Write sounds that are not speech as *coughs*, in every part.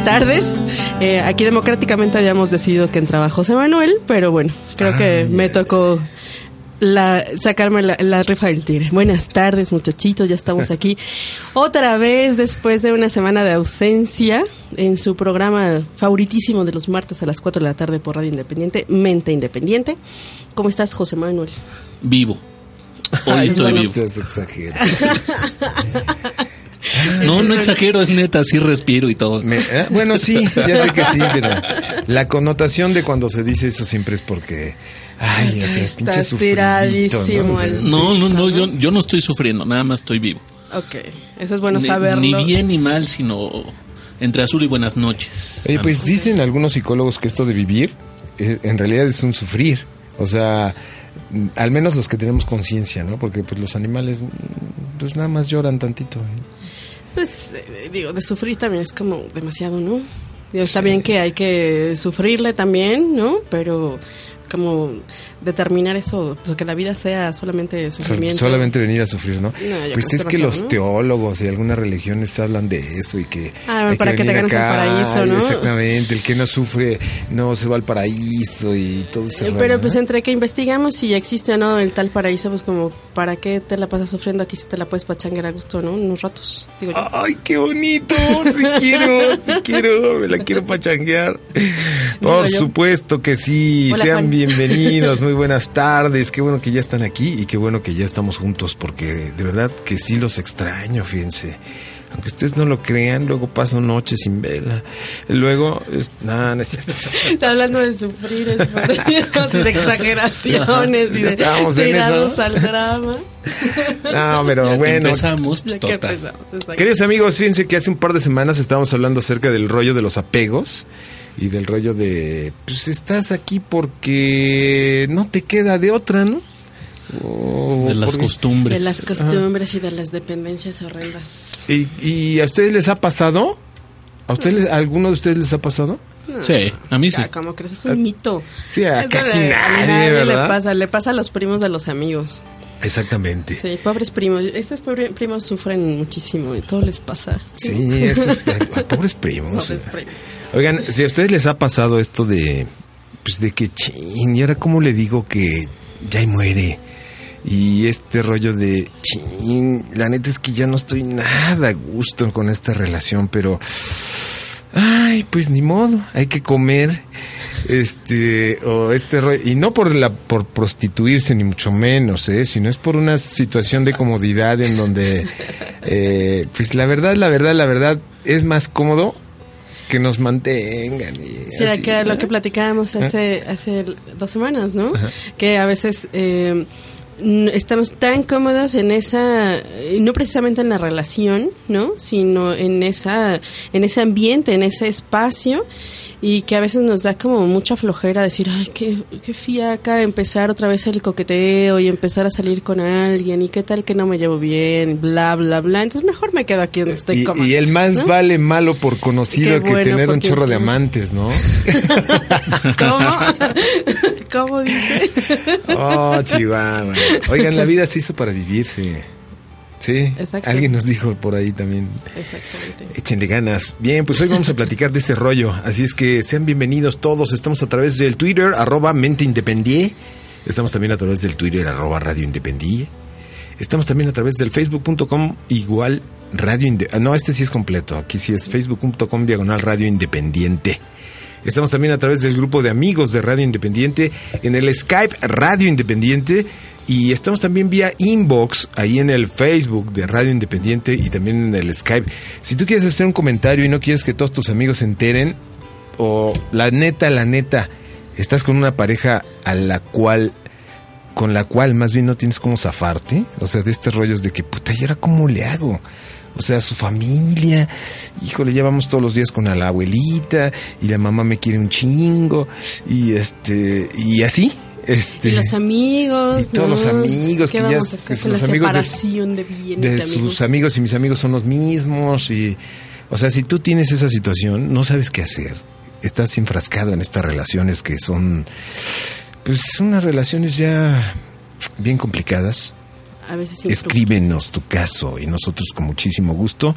buenas tardes. Eh, aquí democráticamente habíamos decidido que entraba José Manuel, pero bueno, creo que me tocó la, sacarme la, la rifa del tigre. Buenas tardes, muchachitos, ya estamos *laughs* aquí otra vez después de una semana de ausencia en su programa favoritísimo de los martes a las 4 de la tarde por Radio Independiente, Mente Independiente. ¿Cómo estás, José Manuel? Vivo. Hoy Ay, estoy bueno. vivo. *laughs* *laughs* No, no exagero, es neta, sí respiro y todo. Me- eh, bueno, sí, ya sé que sí, pero la connotación de cuando se dice eso siempre es porque, ay, o sea, Estás pinche sufridito, ¿no? O sea, No, no, no, yo, yo no estoy sufriendo, nada más estoy vivo. Ok, eso es bueno Ni- saberlo. Ni, bien ni mal, sino entre azul y buenas noches. Oye, pues dicen algunos psicólogos que esto de vivir eh, en realidad es un sufrir. O sea, mm, al menos los que tenemos conciencia, ¿no? Porque pues los animales mm, pues nada más lloran tantito. ¿eh? Pues eh, digo, de sufrir también es como demasiado, ¿no? Digo, está bien que hay que sufrirle también, ¿no? Pero como determinar eso, o sea, que la vida sea solamente So- sufrimiento. solamente venir a sufrir, ¿no? Pues es que los teólogos y algunas religiones hablan de eso y que... Ah, hay para que te ganes el paraíso, ¿no? Exactamente, el que no sufre no se va al paraíso y todo eso. Eh, Pero pues entre que investigamos si existe o no el tal paraíso, pues como, ¿para qué te la pasas sufriendo aquí si te la puedes pachanguear a gusto, ¿no? Unos ratos, digo yo. ¡Ay, qué bonito! Sí *laughs* quiero, sí quiero, me la quiero pachanguear. Por supuesto que sí. Hola, Sean Juan. Bienvenidos, muy buenas tardes. Qué bueno que ya están aquí y qué bueno que ya estamos juntos porque de verdad que sí los extraño, fíjense. Aunque ustedes no lo crean, luego paso noches sin vela. Luego, es- no, no es cierto. Está hablando de sufrir, es *laughs* de exageraciones y de Estábamos en tirados eso. al drama. No, pero Ya bueno. empezamos, pues total. empezamos. Queridos amigos, fíjense que hace un par de semanas estábamos hablando acerca del rollo de los apegos y del rollo de, pues estás aquí porque no te queda de otra, ¿no? O De las porque- costumbres. De las costumbres y de las dependencias horrendas. ¿Y, y a ustedes les ha pasado? ¿A ustedes, a alguno de ustedes les ha pasado? Sí, a mí sí. Como crees, es un mito. Sí, a Eso casi de- a nadie, ¿verdad? le pasa, le pasa a los primos de los amigos. Exactamente. Sí, pobres primos. Estos pobres primos sufren muchísimo y todo les pasa. Sí, pobres primos. *laughs* Pobres primos. Oigan, si a ustedes les ha pasado esto de, pues de que chin, y ahora cómo le digo que ya muere. Y este rollo de chin, la neta es que ya no estoy nada a gusto con esta relación, pero ay, pues ni modo, hay que comer. Este, o este rollo, y no por la, por prostituirse ni mucho menos, eh, sino es por una situación de comodidad en donde, eh, pues la verdad, la verdad, la verdad, es más cómodo que nos mantengan. Y Sí, así, que era lo que platicábamos hace, hace dos semanas, ¿no? Que a veces eh, estamos tan cómodos en esa, no precisamente en la relación, ¿no? Sino en esa, en ese ambiente, en ese espacio y que a veces nos da como mucha flojera decir, ay, qué, qué fiaca empezar otra vez el coqueteo y empezar a salir con alguien y qué tal que no me llevo bien, bla, bla, bla. Entonces mejor me quedo aquí donde estoy Y, el más ¿no? vale malo por conocido Qué que bueno, tener un chorro de amantes, ¿no? *laughs* ¿Cómo? *laughs* ¿Cómo dice? Oh, Chihuahua. Oigan, la vida se hizo para vivirse. Sí, Exacto. alguien nos dijo por ahí también. Exactamente. Échenle ganas. Bien, pues hoy vamos a platicar de este rollo. Así es que sean bienvenidos todos. Estamos a través del Twitter, arroba Mente Independie. Estamos también a través del Twitter, arroba Radio Independie. Estamos también a través del facebook.com igual Radio ah, No, este sí es completo. Aquí sí es facebook.com diagonal Radio Independiente. Estamos también a través del grupo de amigos de Radio Independiente, en el Skype Radio Independiente. Y estamos también vía inbox, ahí en el Facebook de Radio Independiente y también en el Skype. Si tú quieres hacer un comentario y no quieres que todos tus amigos se enteren, o la neta, la neta, estás con una pareja a la cual con la cual más bien no tienes cómo zafarte, o sea, de estos rollos de que puta, ¿y ahora cómo le hago? O sea, su familia, híjole, ya vamos todos los días con la abuelita y la mamá me quiere un chingo y este y así, este, y los amigos. Y todos ¿no? los amigos ¿Qué que ya que los amigos de- de de sus amigos y mis amigos son los mismos y o sea si tú tienes esa situación no sabes qué hacer estás enfrascado en estas relaciones que son pues unas relaciones ya bien complicadas A veces sin escríbenos tu caso y nosotros con muchísimo gusto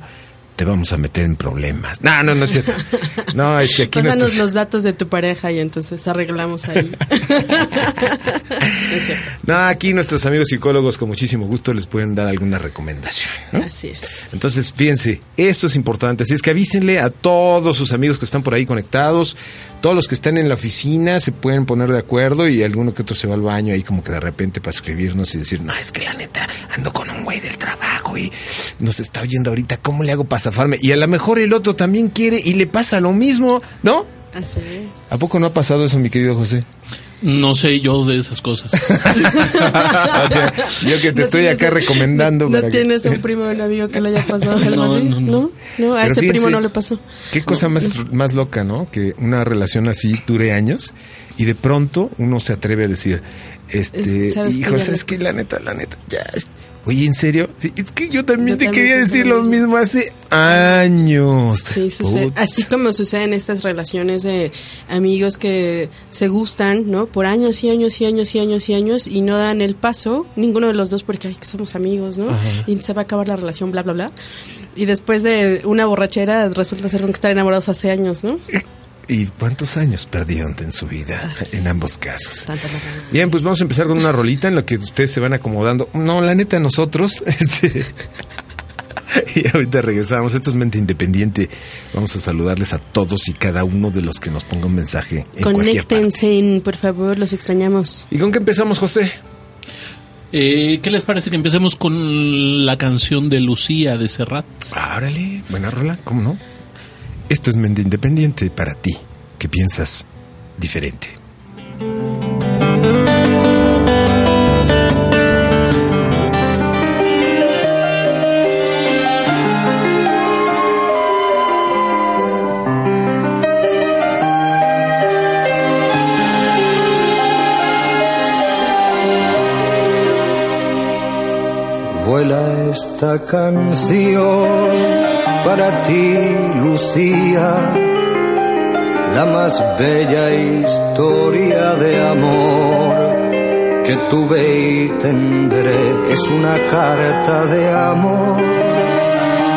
te vamos a meter en problemas no no no es cierto *laughs* no es que aquí Pásanos nuestros- los datos de tu pareja y entonces arreglamos ahí. No *laughs* es cierto. no aquí nuestros amigos psicólogos con muchísimo gusto les pueden dar alguna recomendación ¿no? Así es. Entonces, fíjense, esto es importante. Así es que avísenle a todos sus amigos que están por ahí conectados, todos los que están en la oficina se pueden poner de acuerdo y alguno que otro se va al baño ahí como que de repente para escribirnos y decir, no, es que la neta ando con un güey del trabajo y nos está oyendo ahorita, ¿cómo le hago para zafarme? Y a lo mejor el otro también quiere y le pasa lo mismo, ¿no? Así es. ¿A poco no ha pasado eso, mi querido José? No sé yo de esas cosas. *laughs* O sea, yo que te ¿No estoy acá un- recomendando. ¿No que- tienes un primo o un amigo que le haya pasado *laughs* algo No, así? no, no. ¿No? a Pero ese primo no le pasó. Qué cosa más, más loca, ¿no? Que una relación así dure años y de pronto uno se atreve a decir, este, Es- hijo, Ya ¿sabes no qué? La neta, la neta, ya. Oye, ¿en serio? Sí, es que yo también Yo te también quería decir lo mismo. hace años. Sí, sucede. Así como sucede en estas relaciones de amigos que se gustan, ¿no? Por años y años y años y años y años y no dan el paso, ninguno de los dos porque ay, que somos amigos, ¿no? Y se va a acabar la relación, bla, bla, bla. Y después de una borrachera resulta ser que están enamorados hace años, ¿no? ¿Y cuántos años perdieron en su vida en ambos casos? Bien, pues vamos a empezar con una rolita en la que ustedes se van acomodando. No, la neta, nosotros. *laughs* Este, y ahorita regresamos. Esto es Mente Independiente. Vamos a saludarles a todos y cada uno de los que nos ponga un mensaje en. Conéctense, por favor, los extrañamos. ¿Y con qué empezamos, José? Eh, ¿Qué les parece que empecemos con la canción de Lucía de Serrat? Órale, buena rola, ¿cómo no? Esto es Mente Independiente para ti, que piensas diferente. Esta canción para ti, Lucía, la más bella historia de amor que tuve y tendré. Es una carta de amor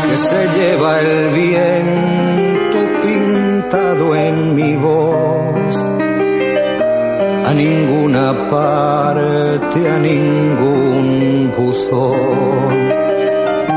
que se lleva el viento pintado en mi voz a ninguna parte, a ningún buzón.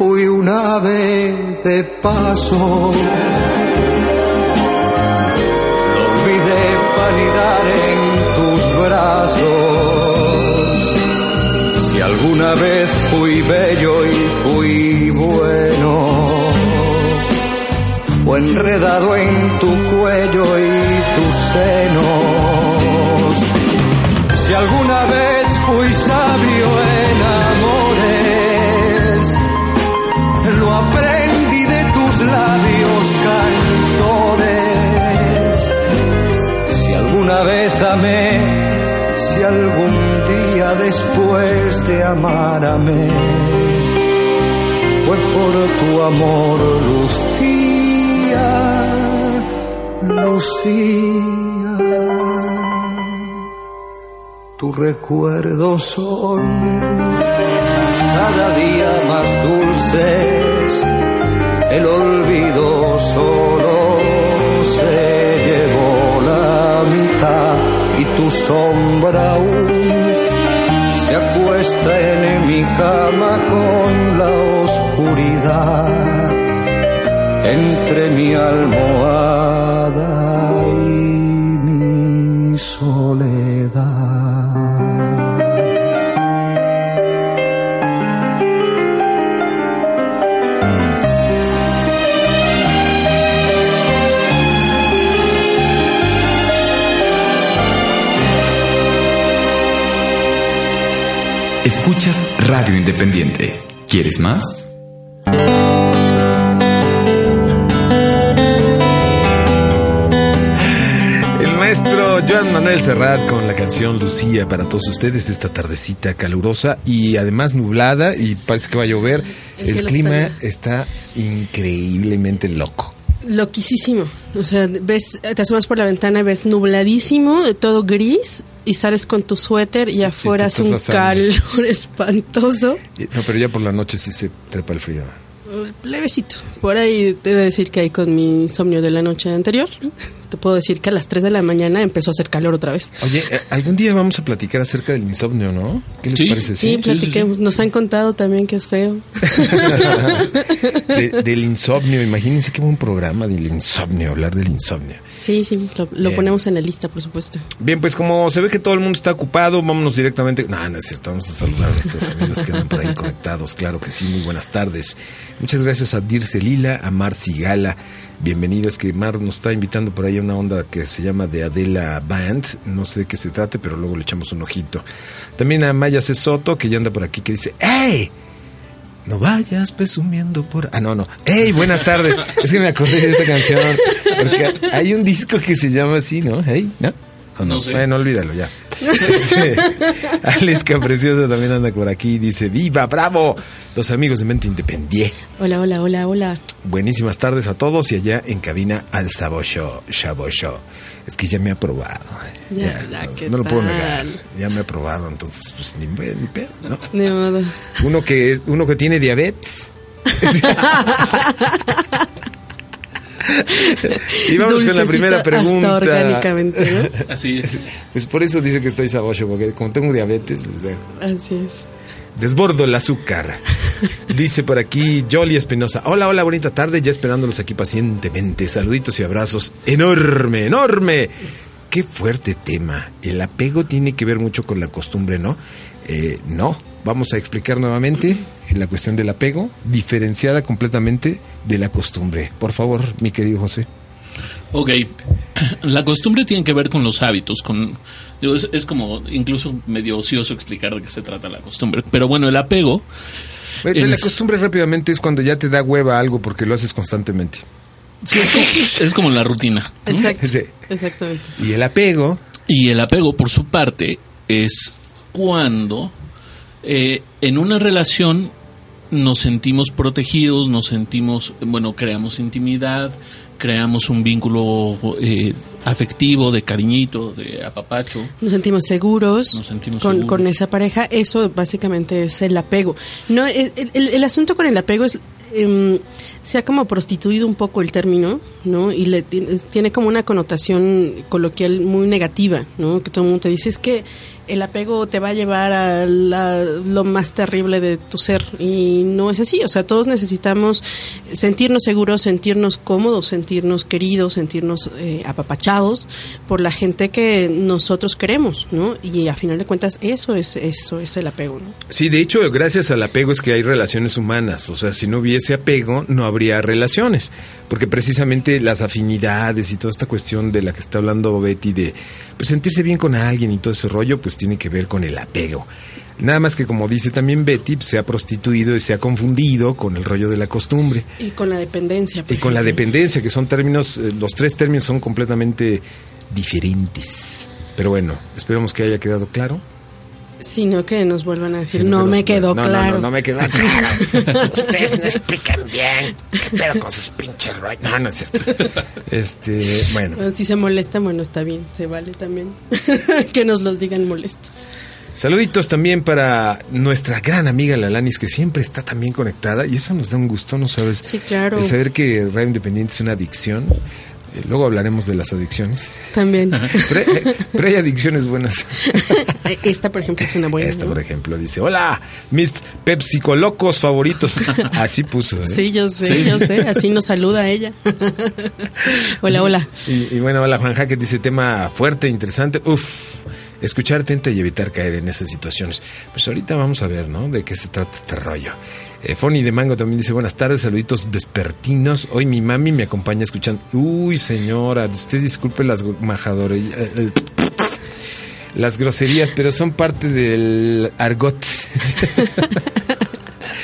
fui un ave de paso, lo olvidé para anidar en tus brazos. Si alguna vez fui bello y fui bueno, fue enredado en tu cuello y tus senos. Si alguna vez fui sabio en Alguna vez amé, si algún día después de amar fue por tu amor, Lucía, Lucía, tu recuerdo son cada día más dulces, el olvido solo se y tu sombra aún se acuesta en mi cama con la oscuridad entre mi almohada Independiente. ¿Quieres más? El maestro Joan Manuel Serrat con la canción Lucía para todos ustedes esta tardecita calurosa y además nublada y parece que va a llover. El clima está está increíblemente loco. Loquísimo. O sea, ves, te asomas por la ventana, ves nubladísimo, todo gris, y sales con tu suéter y afuera hace un asando. calor *laughs* espantoso. Y- No, pero ya por la noche sí se trepa el frío. Levecito. Por ahí te he de decir que ahí con mi insomnio de la noche anterior, te puedo decir que a las 3 de la mañana empezó a hacer calor otra vez. Oye, eh, algún día vamos a platicar acerca del insomnio, ¿no? ¿Qué les Sí. parece? Sí, sí, platiquemos. Nos han contado también que es feo. *laughs* De- del insomnio, imagínense qué buen programa del insomnio, hablar del insomnio. Sí, sí, lo, ponemos en la lista, por supuesto. Bien, pues como se ve que todo el mundo está ocupado, vámonos directamente. No, no es cierto, vamos a saludar a nuestros amigos que andan por ahí conectados. Claro que sí, muy buenas tardes. Muchas gracias a Dirce Lila, a Marci Gala. Bienvenidas, que Mar nos está invitando por ahí a una onda que se llama de Adela Band. No sé de qué se trate, pero luego le echamos un ojito. También a Maya C. Soto, que ya anda por aquí, que dice, ¡Ey! No vayas presumiendo por... Ah, no, no. ¡Ey! Buenas tardes. *laughs* Es que me acordé de esta canción. Porque hay un disco que se llama así, ¿no? ¿Ey? ¿No? ¿O no? No sé. Bueno, olvídalo ya. *laughs* Este, Alex Capreciosa también anda por aquí. Dice, ¡Viva, bravo! Los amigos de Mente Independiente. Hola, hola, hola, hola. Buenísimas tardes a todos y allá en cabina al Sabo Show, Shabo Show. Es que ya me ha probado. Ya, ya, no, ¿qué no lo puedo tal? negar. Ya me ha probado, entonces pues ni, ni pedo, ¿no? De modo. Uno que es, uno que tiene diabetes. *laughs* y vamos con la primera hasta pregunta. orgánicamente, ¿no? *laughs* Así es. Pues por eso dice que estoy sabocho, porque como tengo diabetes, pues bueno, Así es. desbordo el azúcar. Dice por aquí Jolly Espinosa. Hola, hola, bonita tarde, ya esperándolos aquí pacientemente. Saluditos y abrazos. Enorme, enorme. Qué fuerte tema. El apego tiene que ver mucho con la costumbre, ¿no? Eh, no. Vamos a explicar nuevamente la cuestión del apego, diferenciada completamente de la costumbre. Por favor, mi querido José. Ok. *clears throat* La costumbre tiene que ver con los hábitos, con digo, es, es como incluso medio ocioso explicar de qué se trata la costumbre. Pero bueno, el apego Bueno, La Es- costumbre rápidamente es cuando ya te da hueva algo porque lo haces constantemente. sí, es, como, es como la rutina. ¿no? Exacto. Sí. Exactamente. Y el apego, Y el apego, por su parte, es cuando eh, en una relación nos sentimos protegidos, nos sentimos, bueno, creamos intimidad, creamos un vínculo eh, afectivo, de cariñito, de apapacho. Nos sentimos seguros, Nos sentimos con, seguros. con esa pareja. Eso básicamente es el apego. No, el, el- el asunto con el apego es em, se ha como prostituido un poco el término, ¿no? Y le tiene como una connotación coloquial muy negativa, ¿no? Que todo el mundo te dice es que el apego te va a llevar a la- lo más terrible de tu ser y no es así. O sea, todos necesitamos sentirnos seguros, sentirnos cómodos, sentirnos queridos, sentirnos eh, apapachados por la gente que nosotros queremos, ¿no? Y a final de cuentas eso es eso es el apego, ¿no? Sí, de hecho, gracias al apego es que hay relaciones humanas. O sea, si no hubiese apego, no habría relaciones. Porque precisamente las afinidades y toda esta cuestión de la que está hablando Betty, de pues, sentirse bien con alguien y todo ese rollo, pues tiene que ver con el apego. Nada más que como dice también Betty, pues, se ha prostituido y se ha confundido con el rollo de la costumbre. Y con la dependencia. Y con la dependencia, que son términos, eh, los tres términos son completamente diferentes. Pero bueno, esperamos que haya quedado claro. Sino que nos vuelvan a decir, Sino no que me quedó no, no, claro. No, no, me quedó *laughs* claro. Ustedes no explican bien. ¿Qué pedo con sus pinches rollos? No, no es cierto. Este, bueno. Bueno, Si se molesta, bueno, está bien, se vale también *laughs* que nos los digan molestos. Saluditos también para nuestra gran amiga Lalanis, que siempre está también conectada. Y eso nos da un gusto, ¿no sabes? Sí, claro. El saber que Radio Independiente es una adicción. Eh, luego hablaremos de las adicciones. También. *laughs* Pero, hay- pero hay adicciones buenas. *laughs* Esta, por ejemplo, es una buena. Esta, ¿no? por ejemplo, dice: Hola, mis pepsicolocos favoritos. *laughs* Así puso, ¿eh? Sí, yo sé, Sí. yo sé. Así nos saluda ella. hola, hola. Y, y bueno, hola Juan Jaque dice tema fuerte, interesante. Uf, escuchar atenta y evitar caer en esas situaciones. Pues ahorita vamos a ver, ¿no? De qué se trata este rollo. Eh, Fonny de Mango también dice buenas tardes, saluditos vespertinos. Hoy mi mami me acompaña escuchando. Uy, señora, usted disculpe las majadores. Las groserías, pero son parte del argot. *laughs*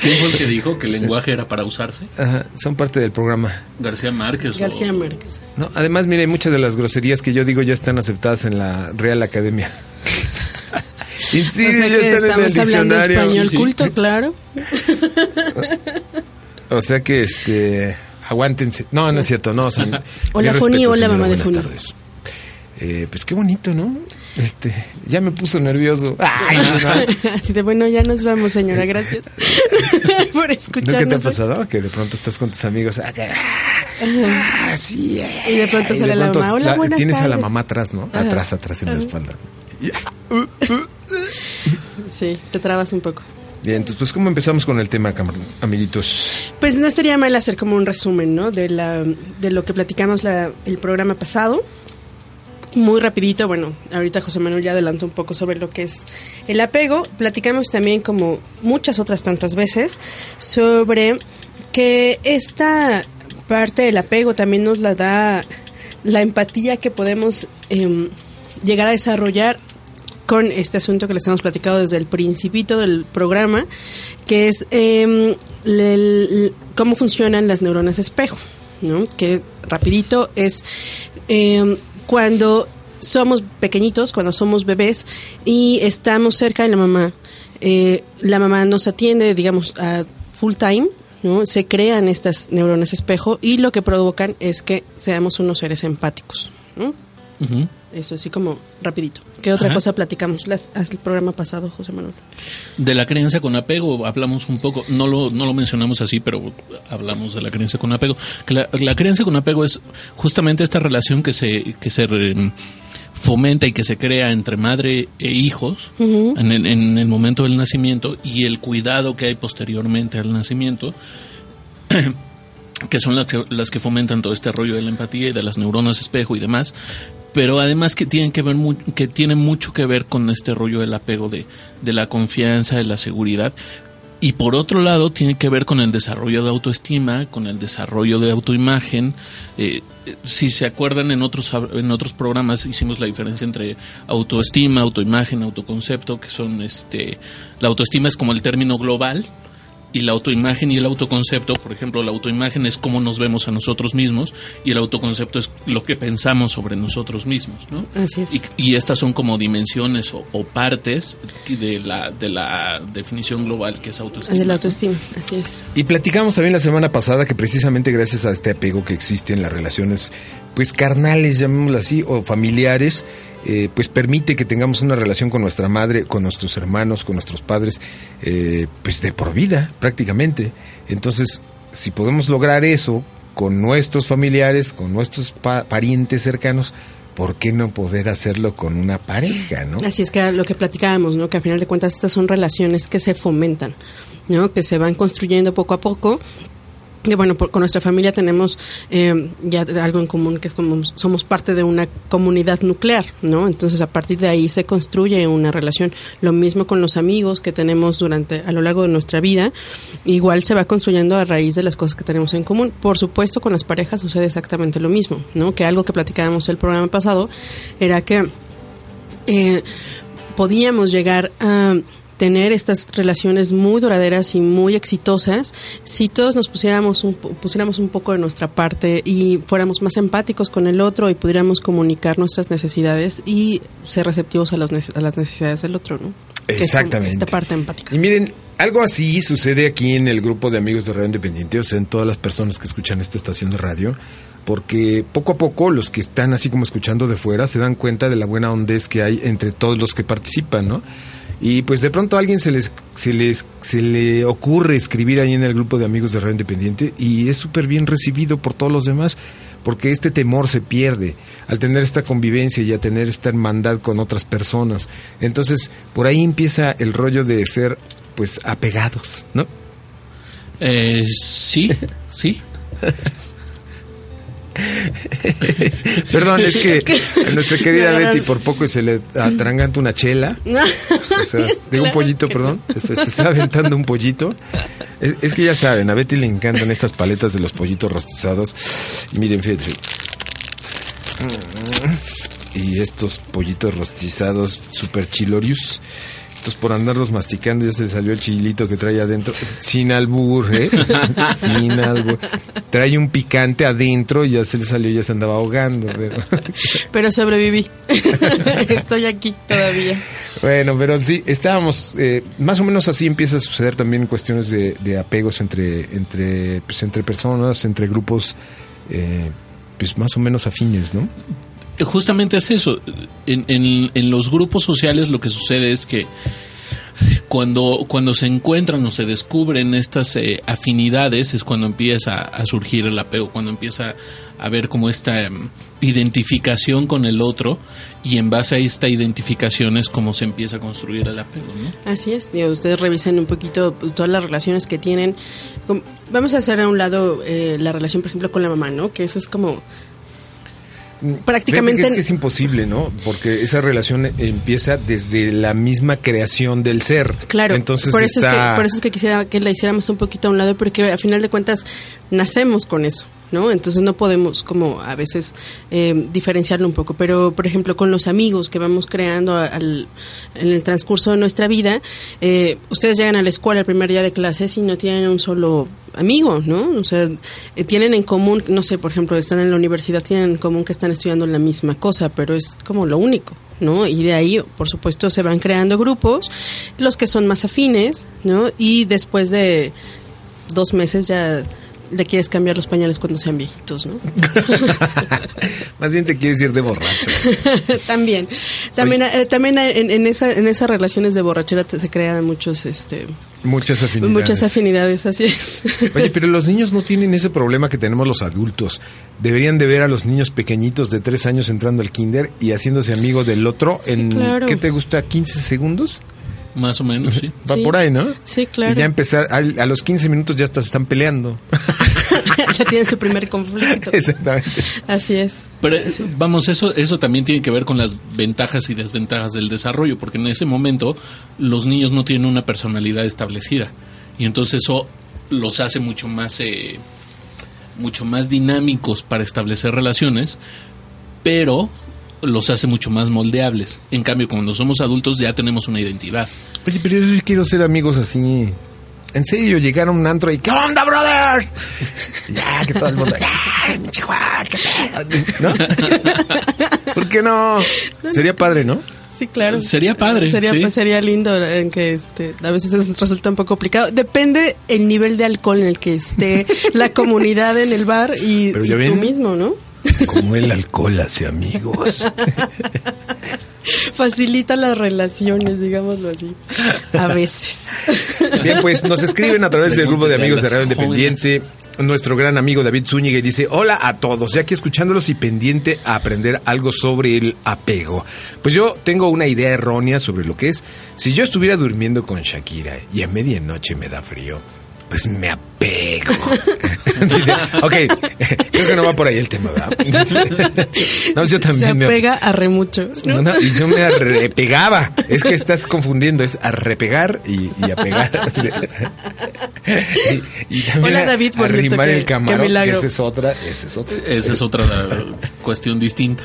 ¿Quién fue el que dijo que el lenguaje era para usarse? Ajá, son parte del programa. García Márquez. o- García Márquez. No, además, mire, muchas de las groserías que yo digo ya están aceptadas en la Real Academia. *laughs* Y sí, o sea ya que están en el diccionario. español Sí, sí. culto, claro. O sea que, este, aguántense. No, no es cierto, no. o sea, Hola, Joni, hola, señora, mamá de buenas tardes. Eh, pues qué bonito, ¿no? Este, ya me puso nervioso. Ay, no. *laughs* Así de bueno, ya nos vamos, señora. Gracias *laughs* por escucharnos. ¿Nunca te ha pasado que de pronto estás con tus amigos? Ah, que- ah, sí, eh, Y de pronto sale la mamá, "Hola, buenas Tienes a la tardes". mamá atrás, ¿no? Ajá. Atrás, atrás en la espalda. Sí, te trabas un poco. Bien, entonces, pues, ¿cómo empezamos con el tema, amiguitos? Pues no estaría mal hacer como un resumen, ¿no? De, la, de lo que platicamos la, el programa pasado. Muy rapidito, bueno, ahorita José Manuel ya adelantó un poco sobre lo que es el apego. Platicamos también, como muchas otras tantas veces, sobre que esta parte del apego también nos la da la empatía que podemos em, llegar a desarrollar con este asunto que les hemos platicado desde el principito del programa, que es el- cómo funcionan las neuronas espejo, ¿no? Que rapidito es em, cuando somos pequeñitos, cuando somos bebés y estamos cerca de la mamá, eh, la mamá nos atiende, digamos, a full time, ¿no? Se crean estas neuronas espejo y lo que provocan es que seamos unos seres empáticos, ¿no? Eso así como rapidito. ¿Qué otra Ajá. cosa platicamos las, el programa pasado, José Manuel? De la creencia con apego hablamos un poco, no lo, no lo mencionamos así, pero hablamos de la creencia con apego. La, la creencia con apego es justamente esta relación que se, que se re- fomenta y que se crea entre madre e hijos en, el, en el momento del nacimiento y el cuidado que hay posteriormente al nacimiento *clears throat* que son las que, las que fomentan todo este rollo de la empatía y de las neuronas espejo y demás, pero además que tienen que ver que tienen mucho que ver con este rollo del apego de, de la confianza, de la seguridad. Y por otro lado, tiene que ver con el desarrollo de autoestima, con el desarrollo de autoimagen. Eh, si se acuerdan, en otros, en otros programas hicimos la diferencia entre autoestima, autoimagen, autoconcepto, que son este. La autoestima es como el término global, y la autoimagen y el autoconcepto, por ejemplo, la autoimagen es cómo nos vemos a nosotros mismos y el autoconcepto es lo que pensamos sobre nosotros mismos, ¿no? Así es. Y, y estas son como dimensiones o, o partes de la, de la definición global que es autoestima. De la autoestima, así es. Y platicamos también la semana pasada que precisamente gracias a este apego que existe en las relaciones, pues carnales, llamémoslo así, o familiares, eh, pues permite que tengamos una relación con nuestra madre, con nuestros hermanos, con nuestros padres, eh, pues de por vida, prácticamente. Entonces, si podemos lograr eso con nuestros familiares, con nuestros pa- parientes cercanos, ¿por qué no poder hacerlo con una pareja, no? Así es que lo que platicábamos, ¿no? Que a final de cuentas estas son relaciones que se fomentan, ¿no? Que se van construyendo poco a poco. Y bueno, por- con nuestra familia tenemos eh, ya algo en común, que es como somos parte de una comunidad nuclear, ¿no? Entonces a partir de ahí se construye una relación. Lo mismo con los amigos que tenemos durante a lo largo de nuestra vida, igual se va construyendo a raíz de las cosas que tenemos en común. Por supuesto, con las parejas sucede exactamente lo mismo, ¿no? Que algo que platicábamos el programa pasado era que eh, podíamos llegar a tener estas relaciones muy duraderas y muy exitosas si todos nos pusiéramos un, pusiéramos un poco de nuestra parte y fuéramos más empáticos con el otro y pudiéramos comunicar nuestras necesidades y ser receptivos a, los a las necesidades del otro, ¿no? Exactamente. esta parte empática. Y miren, algo así sucede aquí en el grupo de amigos de Radio Independiente, o sea, en todas las personas que escuchan esta estación de radio, porque poco a poco los que están así como escuchando de fuera se dan cuenta de la buena hondez que hay entre todos los que participan, ¿no? Y pues de pronto a alguien se les, se les se le ocurre escribir ahí en el grupo de amigos de Radio Independiente y es súper bien recibido por todos los demás porque este temor se pierde al tener esta convivencia y a tener esta hermandad con otras personas. Entonces, por ahí empieza el rollo de ser pues apegados, ¿no? Eh, sí, sí. *laughs* *laughs* Perdón, es que a nuestra querida. Betty por poco se le atraganta una chela. *laughs* O sea, de un pollito, perdón. Se, se está aventando un pollito. Es, es que ya saben, a Betty le encantan estas paletas de los pollitos rostizados. Y miren, fíjense. Y estos pollitos rostizados super chilorius. Entonces, por andarlos masticando, ya se le salió el chilito que trae adentro. Sin albur, ¿eh? *laughs* Sin albur. Trae un picante adentro y ya se le salió, ya se andaba ahogando. Pero... *laughs* Pero sobreviví. *laughs* Estoy aquí todavía. Bueno, pero sí, estábamos, eh, más o menos así empieza a suceder también cuestiones de, de apegos entre, entre, pues, entre personas, entre grupos, eh, pues más o menos afines, ¿no? Justamente es eso. En, en- los grupos sociales lo que sucede es que cuando, cuando se encuentran o se descubren estas eh, afinidades es cuando empieza a surgir el apego, cuando empieza a ver como esta em, identificación con el otro y en base a esta identificación es como se empieza a construir el apego, ¿no? Así es, digo, ustedes revisen un poquito pues, todas las relaciones que tienen. Vamos a hacer a un lado eh, la relación, por ejemplo, con la mamá, ¿no? Que eso es como prácticamente... Que es que es imposible, ¿no? Porque esa relación empieza desde la misma creación del ser. Claro, Entonces por, eso es está- que, por eso es que quisiera que la hiciéramos un poquito a un lado, porque a final de cuentas nacemos con eso, ¿no? Entonces no podemos como a veces eh, diferenciarlo un poco. Pero, por ejemplo, con los amigos que vamos creando al- en el transcurso de nuestra vida, eh, ustedes llegan a la escuela el primer día de clases y no tienen un solo amigo, ¿no? O sea, eh, tienen en común, no sé, por ejemplo, están en la universidad, tienen en común que están estudiando la misma cosa, pero es como lo único, ¿no? Y de ahí, por supuesto, se van creando grupos, los que son más afines, ¿no? Y después de dos meses ya le quieres cambiar los pañales cuando sean viejitos, ¿no? *laughs* Más bien te quieres ir de borracho. *laughs* también, también, eh, también en, en esa, en esas relaciones de borrachera te- se crean muchos, este, Muchas afinidades. muchas afinidades, así es. *laughs* Oye, pero los niños no tienen ese problema que tenemos los adultos. Deberían de ver a los niños pequeñitos de tres años entrando al kinder y haciéndose amigo del otro en, claro. ¿qué te gusta? ¿15 segundos? Más o menos, sí. Va Sí. por ahí, ¿no? Sí, claro. Y ya empezar, a, los 15 minutos ya hasta se están peleando. *laughs* ya tienen su primer *laughs* conflicto. Exactamente. Así es. Pero eh, vamos, eso, eso también tiene que ver con las ventajas y desventajas del desarrollo, porque en ese momento los niños no tienen una personalidad establecida. Y entonces eso los hace mucho más, eh, mucho más dinámicos para establecer relaciones, pero los hace mucho más moldeables. En cambio, cuando somos adultos ya tenemos una identidad. Oye, pero yo sí quiero ser amigos así. En serio, llegar a un antro y ¿qué onda, brothers? *laughs* ya, que todo el mundo, ya, mi chihuahua, qué pedo", ¿no? *laughs* ¿Por qué no? Sería padre, ¿no? Sí, claro. Sería padre, Sería, sí. pues, sería lindo en que este, a veces eso resulta un poco complicado. Depende el nivel de alcohol en el que esté la *laughs* comunidad en el bar y, y tú mismo, ¿no? Como el alcohol hace amigos. *laughs* Facilita las relaciones, digámoslo así. A veces. Bien, pues nos escriben a través del grupo de amigos de Radio Independiente. Nuestro gran amigo David Zúñiga y dice: Hola a todos, ya aquí escuchándolos y pendiente a aprender algo sobre el apego. Pues yo tengo una idea errónea sobre lo que es. Si yo estuviera durmiendo con Shakira y a medianoche me da frío, pues me apego. *laughs* dice, ok, creo que no va por ahí el tema, ¿verdad? *laughs* no, yo Se también me apega a remucho. ¿no? no, no, y yo me arrepegaba. Es que estás confundiendo, es arrepegar y, y apegar. *laughs* y, y también Hola, a- David, por cierto, arrimar qué- el camarón, que milagro. esa es otra, esa es otra. Esa es otra cuestión distinta.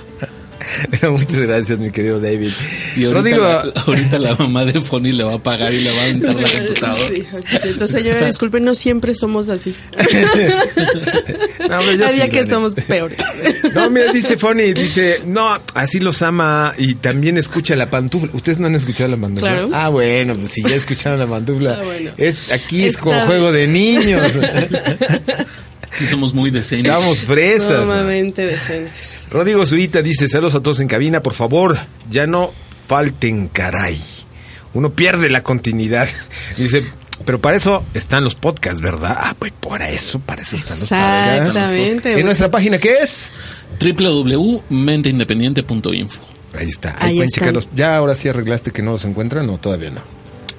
Pero *laughs* muchas gracias, mi querido David. Y ahorita, Rodrigo, la, *laughs* ahorita la mamá de Fonny le va a pagar y le va a aventar la computadora. Sí, ok. Entonces, señora, disculpe, no siempre somos así. *laughs* No, Hay día sí, que neta. peores. No, mira, dice Fonny, dice, no, así los ama y también escucha la pantufla. ¿Ustedes no han escuchado la pantufla? Claro. Ah, bueno, pues si ya escucharon la pantufla. Ah, bueno. es, aquí es Está como bien. juego de niños. Aquí somos muy decentes. Estamos fresas. Sumamente decentes. Rodrigo Zurita dice, saludos a todos en cabina, por favor, ya no falten caray. Uno pierde la continuidad. *laughs* Dice, pero para eso están los podcasts, ¿verdad? Ah, pues para eso, para eso están los podcasts. Exactamente. ¿En nuestra página qué es? www.menteindependiente.info. Ahí está. Ahí, Ahí pueden están. checarlos. ¿Ya ahora sí arreglaste que no los encuentran o todavía no?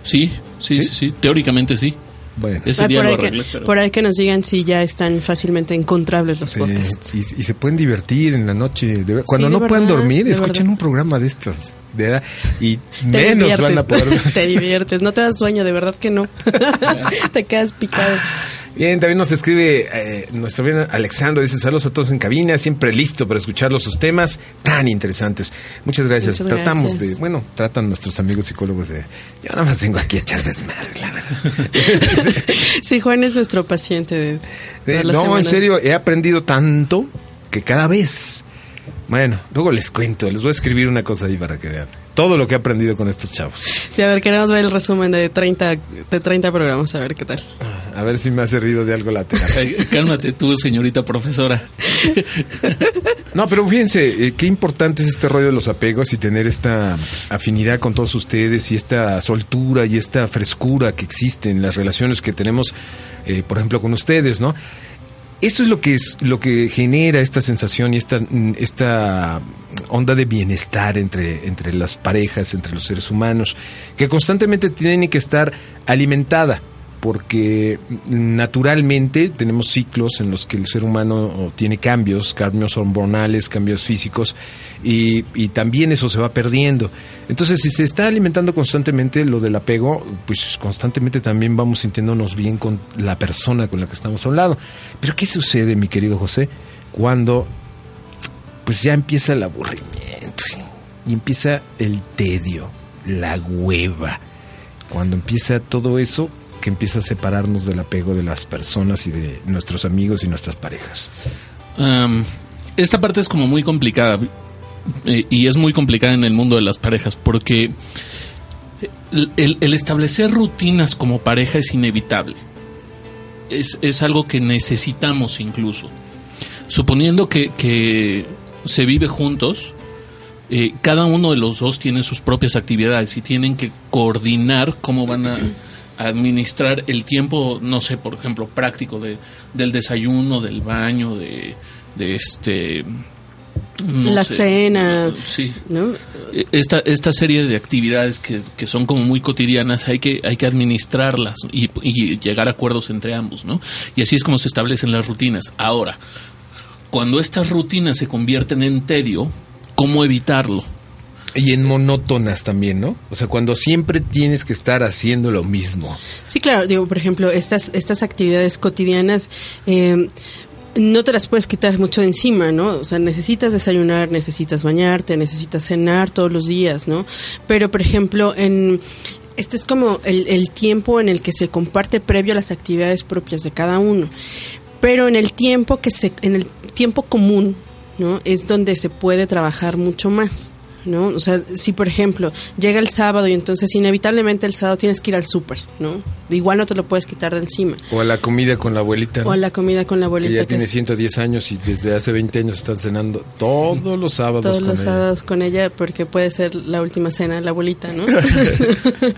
Sí, sí, sí, sí, Teóricamente sí. Bueno. Ese Ay, día por, lo ahí que, pero... por ahí que nos digan si ya están fácilmente encontrables los Sí, podcasts. y, y se pueden divertir en la noche. de Cuando no puedan verdad, dormir, escuchen verdad. un programa de estos. De edad, y Te menos diviertes. van a poder. *laughs* Te diviertes. No te das sueño, de verdad que no. *laughs* te quedas picado. Bien, también nos escribe eh, nuestro bien Alexandro, dice saludos a todos en cabina, siempre listo para escuchar los sus temas tan interesantes. Muchas gracias. Muchas Tratamos gracias. de, bueno, tratan nuestros amigos psicólogos de, yo nada más vengo aquí a echar desmadre, la verdad. *laughs* Sí, Juan es nuestro paciente de no, en serio, he aprendido tanto que cada vez, bueno, luego les cuento, les voy a escribir una cosa ahí para que vean todo lo que he aprendido con estos chavos. Sí, a ver, queremos ver el resumen de 30, de 30 programas, a ver qué tal. A ver si me ha servido de algo la terapia. Ay, Cálmate tú, señorita profesora. No, pero fíjense, eh, qué importante es este rollo de los apegos y tener esta afinidad con todos ustedes y esta soltura y esta frescura que existe en las relaciones que tenemos, eh, por ejemplo, con ustedes, ¿no? Eso es lo que es lo que genera esta sensación y esta, mm, esta onda de bienestar entre, entre las parejas, entre los seres humanos, que constantemente tienen que estar alimentada porque naturalmente tenemos ciclos en los que el ser humano tiene cambios, cambios hormonales, cambios físicos, y, también eso se va perdiendo. Entonces, si se está alimentando constantemente lo del apego, pues constantemente también vamos sintiéndonos bien con la persona con la que estamos hablando. Pero, ¿qué sucede, mi querido José, cuando pues ya empieza el aburrimiento y empieza el tedio, la hueva? Cuando empieza todo eso, que empieza a separarnos del apego de las personas y de nuestros amigos y nuestras parejas. Esta parte es como muy complicada eh, y es muy complicada en el mundo de las parejas porque el establecer rutinas como pareja es inevitable. Es, es algo que necesitamos incluso. Suponiendo que, que se vive juntos, eh, cada uno de los dos tiene sus propias actividades y tienen que coordinar cómo van a administrar el tiempo, no sé, por ejemplo, práctico de, del desayuno, del baño, de, de este... no La sé, cena. Sí. ¿no? Esta, esta serie de actividades que, que son como muy cotidianas hay que, hay que administrarlas y, y llegar a acuerdos entre ambos, ¿no? Y así es como se establecen las rutinas. Ahora, cuando estas rutinas se convierten en tedio, ¿cómo evitarlo? Y en monótonas también, ¿no? O sea, cuando siempre tienes que estar haciendo lo mismo. Sí, claro, digo, por ejemplo, estas, estas actividades cotidianas eh, no te las puedes quitar mucho de encima, ¿no? O sea, necesitas desayunar, necesitas bañarte, necesitas cenar todos los días, ¿no? Pero, por ejemplo, en este es como el, el tiempo en el que se comparte previo a las actividades propias de cada uno. Pero en el tiempo que se, en el tiempo común, ¿no? Es donde se puede trabajar mucho más. ¿No? O sea, si por ejemplo llega el sábado y entonces inevitablemente el sábado tienes que ir al súper, ¿no? Igual no te lo puedes quitar de encima. O a la comida con la abuelita. ¿no? O a la comida con la que abuelita. ya que tiene es 110 años y desde hace 20 años están cenando todos los sábados todos con los ella. sábados con ella porque puede ser la última cena de la abuelita, ¿no? *laughs* *laughs*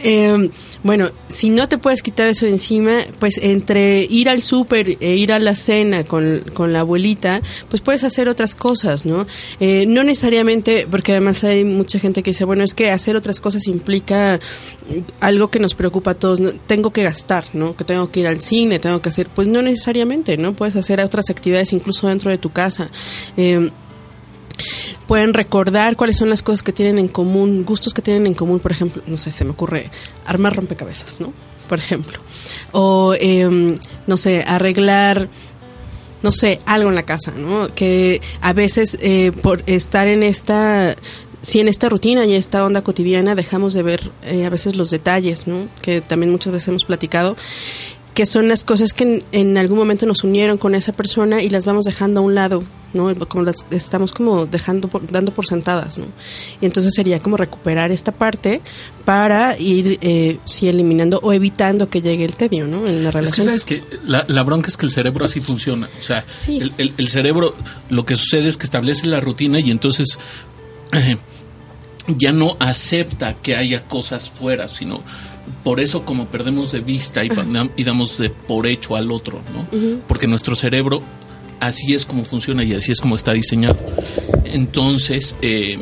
Eh, bueno, si no te puedes quitar eso de encima, pues entre ir al súper e ir a la cena con, con la abuelita, pues puedes hacer otras cosas, ¿no? Eh, no necesariamente, porque además hay mucha gente que dice, bueno, es que hacer otras cosas implica algo que nos preocupa a todos, tengo que gastar, ¿no? Que tengo que ir al cine, tengo que hacer, pues no necesariamente, ¿no? Puedes hacer otras actividades incluso dentro de tu casa. Eh, pueden recordar cuáles son las cosas que tienen en común, gustos que tienen en común, por ejemplo, no sé, se me ocurre armar rompecabezas, ¿no? Por ejemplo. O, eh, no sé, arreglar, no sé, algo en la casa, ¿no? Que a veces eh, por estar en esta... Si en esta rutina y esta onda cotidiana dejamos de ver eh, a veces los detalles, ¿no? Que también muchas veces hemos platicado. Que son las cosas que en, en algún momento nos unieron con esa persona y las vamos dejando a un lado, ¿no? Como las estamos como dejando, por- dando por sentadas, ¿no? Y entonces sería como recuperar esta parte para ir, eh, sí, eliminando o evitando que llegue el tedio, ¿no? En la Es que relación. sabes que la, la bronca es que el cerebro así funciona. O sea, Sí. el, el- el cerebro lo que sucede es que establece la rutina y entonces eh, *clears throat* ya no acepta que haya cosas fuera, sino por eso como perdemos de vista y, *laughs* y damos de por hecho al otro, ¿no? Porque nuestro cerebro así es como funciona y así es como está diseñado. Entonces, eh,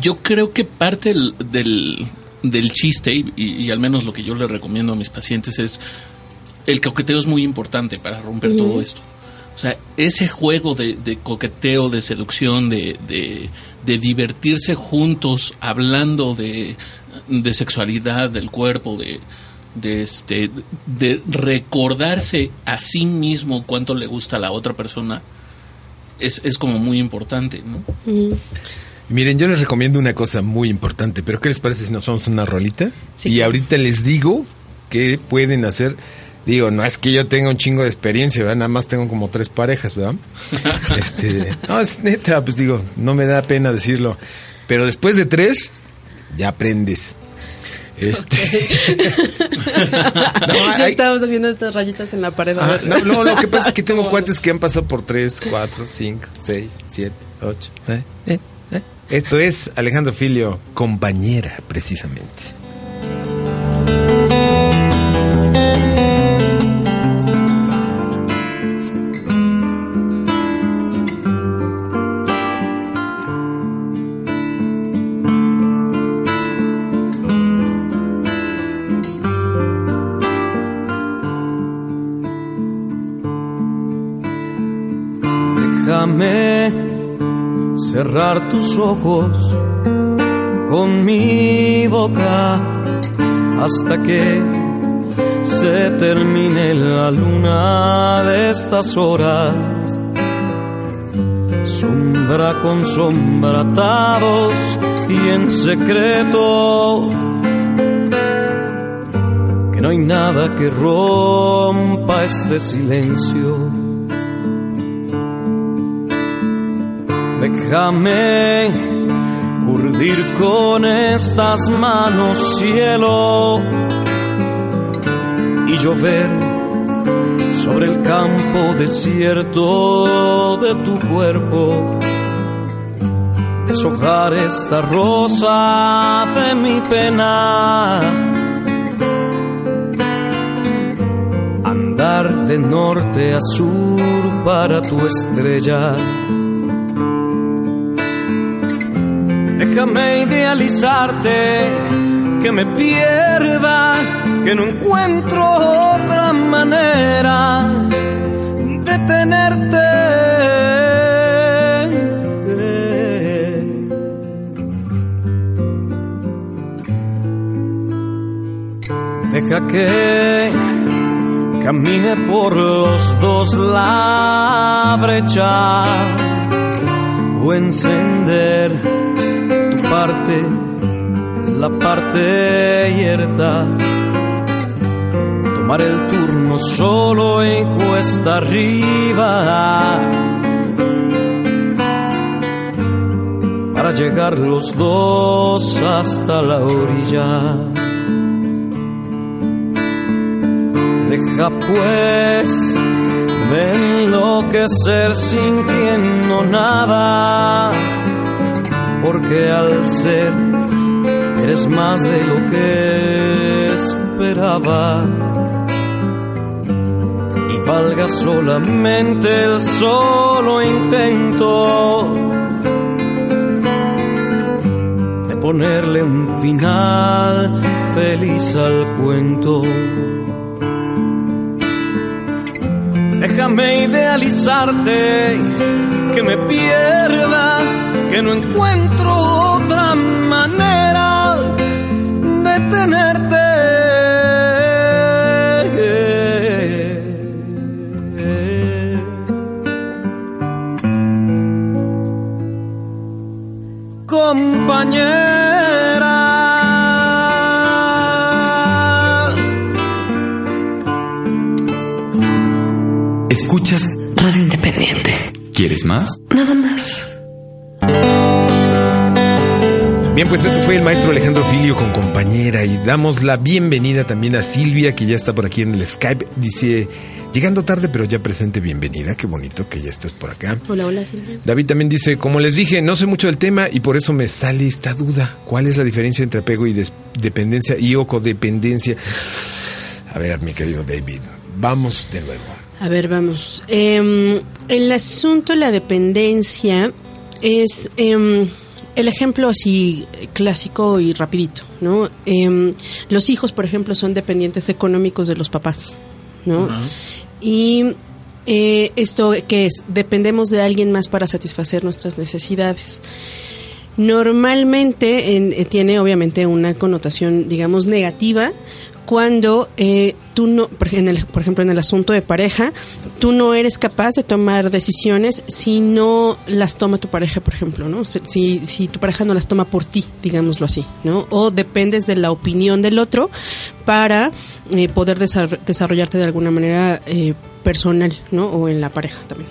yo creo que parte del, del, del chiste, y, y- al menos lo que yo le recomiendo a mis pacientes es, el coqueteo es muy importante para romper todo esto. O sea, ese juego de, de coqueteo, de seducción, de, de, de divertirse juntos, hablando de, de sexualidad, del cuerpo, de, de, este, de recordarse a sí mismo cuánto le gusta a la otra persona, es, es como muy importante, ¿no? Miren, yo les recomiendo una cosa muy importante, pero ¿qué les parece si nos vamos a una rolita? Sí, y ahorita les digo qué pueden hacer. Digo, no es que yo tenga un chingo de experiencia, ¿verdad? Nada más tengo como tres parejas, ¿verdad? *laughs* este, no, es neta, pues digo, no me da pena decirlo. Pero después de tres, ya aprendes. Este. *laughs* No, Ya hay- estábamos haciendo estas rayitas en la pared. Ah, no, no, lo que pasa es que tengo *laughs* cuates que han pasado por 3, 4, 5, 6, 7, 8. Eh, eh, eh. Esto es Alejandro Filio, compañera, precisamente. Ojos con mi boca hasta que se termine la luna de estas horas. Sombra con sombra atados y en secreto. Que no hay nada que rompa este silencio. Déjame urdir con estas manos cielo y llover sobre el campo desierto de tu cuerpo. Deshojar esta rosa de mi pena. Andar de norte a sur para tu estrella. Déjame idealizarte, que me pierda, que no encuentro otra manera de tenerte. Deja que camine por los dos la brecha o encender parte, la parte yerta. Tomar el turno solo y cuesta arriba. Para llegar los dos hasta la orilla. Deja pues de enloquecer sintiendo nada porque al ser eres más de lo que esperaba. Y valga solamente el solo intento de ponerle un final feliz al cuento. Déjame idealizarte, que me pierda, que no encuentro otra manera de tenerte. Compañera. Escuchas Radio Independiente. ¿Quieres más? Bien, pues eso fue el maestro Alejandro Filio con compañera y damos la bienvenida también a Silvia que ya está por aquí en el Skype. Dice, llegando tarde pero ya presente, bienvenida. Qué bonito que ya estés por acá. Hola, hola, Silvia. David también dice, como les dije, no sé mucho del tema y por eso me sale esta duda. ¿Cuál es la diferencia entre apego y dependencia y o codependencia? A ver, mi querido David, vamos de nuevo. A ver, vamos. Em, el asunto de la dependencia es em, el ejemplo así clásico y rapidito, ¿no? Em, los hijos, por ejemplo, son dependientes económicos de los papás, ¿no? Y eh, esto que es, dependemos de alguien más para satisfacer nuestras necesidades. Normalmente en- eh, tiene obviamente una connotación, digamos, negativa cuando eh, tú no, por, en el- por ejemplo, en el asunto de pareja, tú no eres capaz de tomar decisiones si no las toma tu pareja, por ejemplo, ¿no? Si, si tu pareja no las toma por ti, digámoslo así, ¿no? O dependes de la opinión del otro para eh, poder desar- desarrollarte de alguna manera eh, personal, ¿no? O en la pareja también.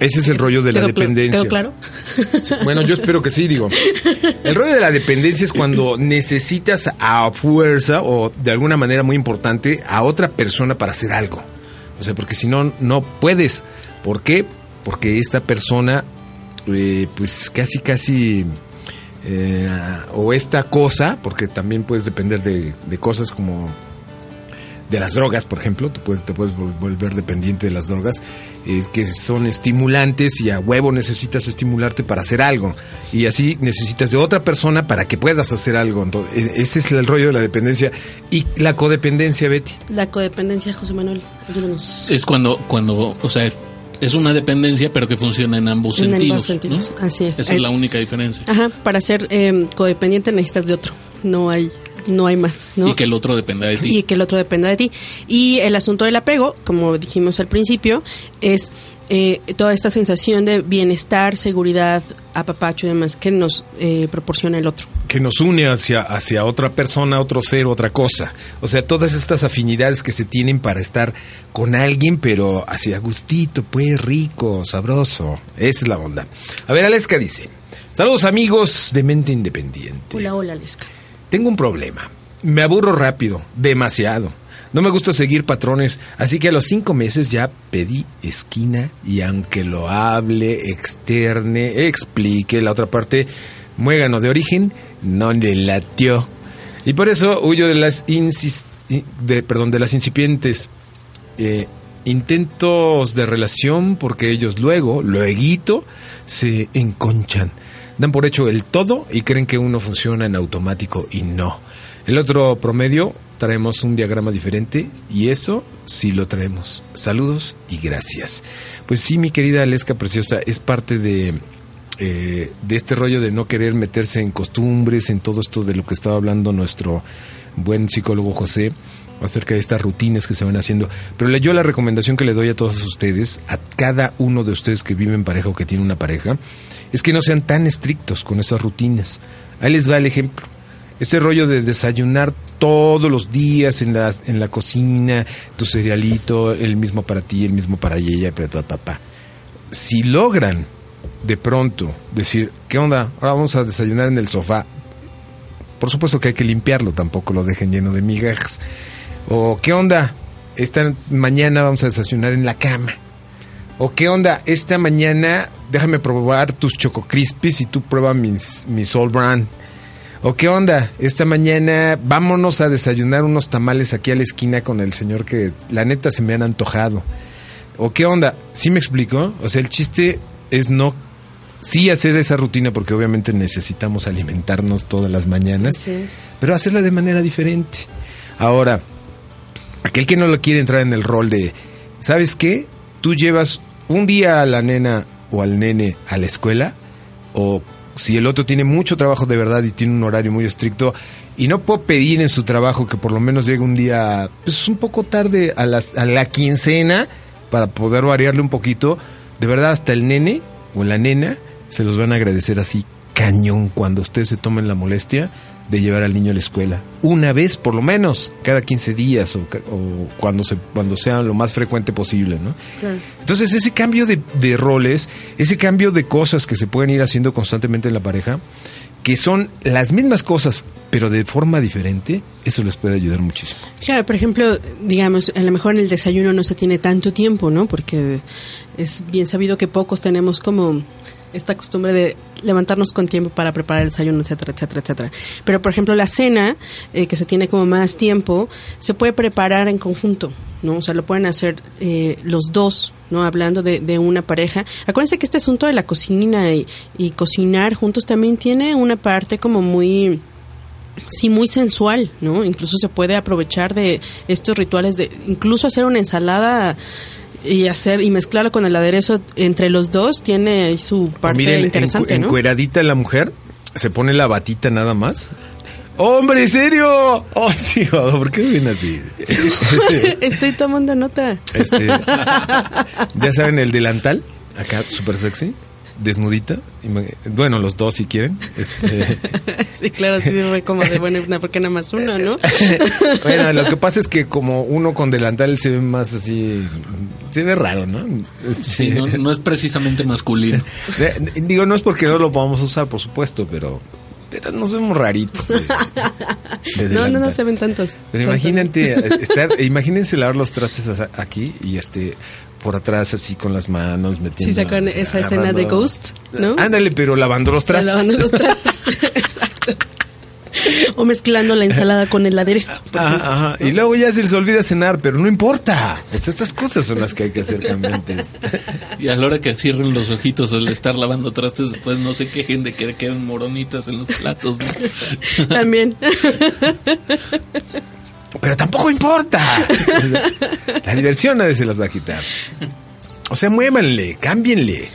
Ese es el rollo de la ¿Quedó cl- dependencia. ¿Quedó claro? Bueno, yo espero que sí, digo. El rollo de la dependencia es cuando necesitas a fuerza o de alguna manera muy importante a otra persona para hacer algo. O sea, porque si no, no puedes. ¿Por qué? Porque esta persona, eh, pues casi, casi, eh, o esta cosa, porque también puedes depender de, de cosas como de las drogas, por ejemplo, tú puedes, te puedes vol- volver dependiente de las drogas, es que son estimulantes y a huevo necesitas estimularte para hacer algo. Y así necesitas de otra persona para que puedas hacer algo. Entonces, ese es el rollo de la dependencia. Y la codependencia, Betty. La codependencia, José Manuel, ayúdanos. Es cuando, cuando, o sea, es una dependencia, pero que funciona en ambos En sentidos. ambos sentidos, ¿no? así es. Esa Eh, es la única diferencia. Ajá, para ser eh, codependiente necesitas de otro. No hay, no hay más, ¿no? Y que el otro dependa de ti. y que el otro dependa de ti. Y el asunto del apego, como dijimos al principio, es eh, toda esta sensación de bienestar, seguridad, apapacho y demás que nos eh, proporciona el otro. que nos une hacia, hacia otra persona, otro ser, otra cosa. O sea, todas estas afinidades que se tienen para estar con alguien, pero hacia gustito, pues rico, sabroso. Esa es la onda. A ver, Aleska dice, saludos amigos de Mente Independiente. Hola, hola, Lesca. Tengo un problema. Me aburro rápido, demasiado. No me gusta seguir patrones, así que a los cinco meses ya pedí esquina y aunque lo hable, externe, explique la otra parte, muégano de origen, no le latió. Y por eso huyo de las de, perdón, de las incipientes eh, intentos de relación porque ellos luego, luego, se enconchan. Dan por hecho el todo y creen que uno funciona en automático y no. El otro promedio traemos un diagrama diferente y eso sí lo traemos. Saludos y gracias. Pues sí, mi querida Aleska Preciosa, es parte de, eh, de este rollo de no querer meterse en costumbres, en todo esto de lo que estaba hablando nuestro buen psicólogo José acerca de estas rutinas que se van haciendo. Pero yo la recomendación que le doy a todos ustedes, a cada uno de ustedes que vive en pareja o que tiene una pareja, es que no sean tan estrictos con esas rutinas. Ahí les va el ejemplo. Este rollo de desayunar todos los días en la, en la cocina, tu cerealito, el mismo para ti, el mismo para ella, para tu papá. Si logran de pronto decir, ¿qué onda? Ahora vamos a desayunar en el sofá. Por supuesto que hay que limpiarlo, tampoco lo dejen lleno de migajas. O ¿qué onda? Esta mañana vamos a desayunar en la cama. O ¿qué onda? Esta mañana déjame probar tus Choco Crispies y tú prueba mis, mis All Brand. ¿O qué onda? Esta mañana vámonos a desayunar unos tamales aquí a la esquina con el señor que la neta se me han antojado. ¿O qué onda? ¿Sí me explicó? O sea, el chiste es no... Sí hacer esa rutina porque obviamente necesitamos alimentarnos todas las mañanas pero hacerla de manera diferente. Ahora, aquel que no lo quiere entrar en el rol de, ¿sabes qué? Tú llevas un día a la nena o al nene a la escuela, o si el otro tiene mucho trabajo de verdad y tiene un horario muy estricto, y no puedo pedir en su trabajo que por lo menos llegue un día, pues un poco tarde a, las, a la quincena, para poder variarle un poquito, de verdad hasta el nene o la nena se los van a agradecer así cañón cuando ustedes se tomen la molestia de llevar al niño a la escuela. Una vez, por lo menos, cada 15 días o, o cuando, se, cuando sea lo más frecuente posible, ¿no? Entonces, ese cambio de, de roles, ese cambio de cosas que se pueden ir haciendo constantemente en la pareja, que son las mismas cosas, pero de forma diferente, eso les puede ayudar muchísimo. Claro, por ejemplo, digamos, a lo mejor en el desayuno no se tiene tanto tiempo, ¿no? Porque es bien sabido que pocos tenemos como esta costumbre de levantarnos con tiempo para preparar el desayuno, etcétera, etcétera, etcétera. Pero, por ejemplo, la cena, eh, que se tiene como más tiempo, se puede preparar en conjunto, ¿no? O sea, lo pueden hacer eh, los dos, ¿no? Hablando de, de una pareja. Acuérdense que este asunto de la cocina y, y cocinar juntos también tiene una parte como muy sí muy sensual, ¿no? Incluso se puede aprovechar de estos rituales de incluso hacer una ensalada y hacer y mezclarlo con el aderezo entre los dos tiene su parte Miren, interesante, encu- ¿no? encueradita la mujer, se pone la batita nada más. ¡Hombre, en serio! ¡Oh, sí! oh, *laughs* ¿Por qué ven así? *laughs* Estoy tomando nota. Este, *laughs* ya saben, el delantal, acá, súper sexy, desnudita. Bueno, los dos si quieren. Este, *laughs* Sí, claro, sí fue como de bueno, una, porque nada más uno, ¿no? *laughs* bueno, lo que pasa es que como uno con delantal se ve más así, se ve raro, ¿no? Este, Sí, no, no es precisamente masculino. Digo, no es porque no lo podamos usar, por supuesto, pero, pero nos vemos raritos. de- de No, no, no se ven tantos. Pero Tantos. imagínate, eh, estar, imagínense lavar los trastes aquí y este por atrás así con las manos metiendo. Sí, sacan esa escena de Ghost, ¿no? Ándale, pero lavando los trastes. Lavando los trastes. *laughs* Exacto. O mezclando la ensalada con el aderezo. Ajá, ajá. Y luego ya se les olvida cenar, pero no importa. Pues estas cosas son las que hay que hacer cambiantes. *laughs* Y a la hora que cierren los ojitos al estar lavando trastes, después no se quejen de que quedan moronitas en los platos. ¿no? También. Pero tampoco importa. *laughs* La diversión nadie se las va a quitar. O sea, muévanle, cámbienle,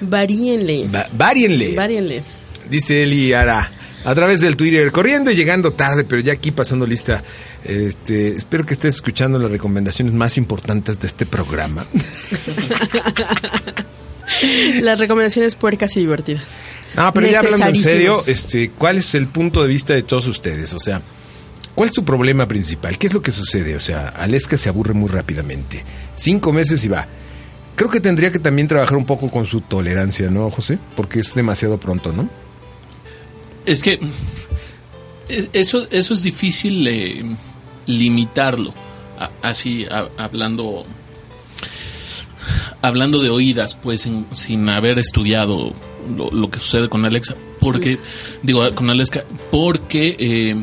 Varíenle. va- várienle. Varíenle. Dice Eli Ara a través del Twitter, corriendo y llegando tarde, pero ya aquí pasando lista. Este, espero que estés escuchando las recomendaciones más importantes de este programa. *laughs* Las recomendaciones puercas y divertidas. No, pero ya hablando en serio, este, ¿cuál es el punto de vista de todos ustedes? O sea, ¿cuál es tu problema principal? ¿Qué es lo que sucede? O sea, Aleska se aburre muy rápidamente. Cinco meses y va. Creo que tendría que también trabajar un poco con su tolerancia, ¿no, José? Porque es demasiado pronto, ¿no? Es que eso, eso es difícil eh, limitarlo. A- así, a- hablando hablando de oídas, pues sin, sin haber estudiado lo, lo que sucede con Alexa, porque digo con Alexa, porque eh,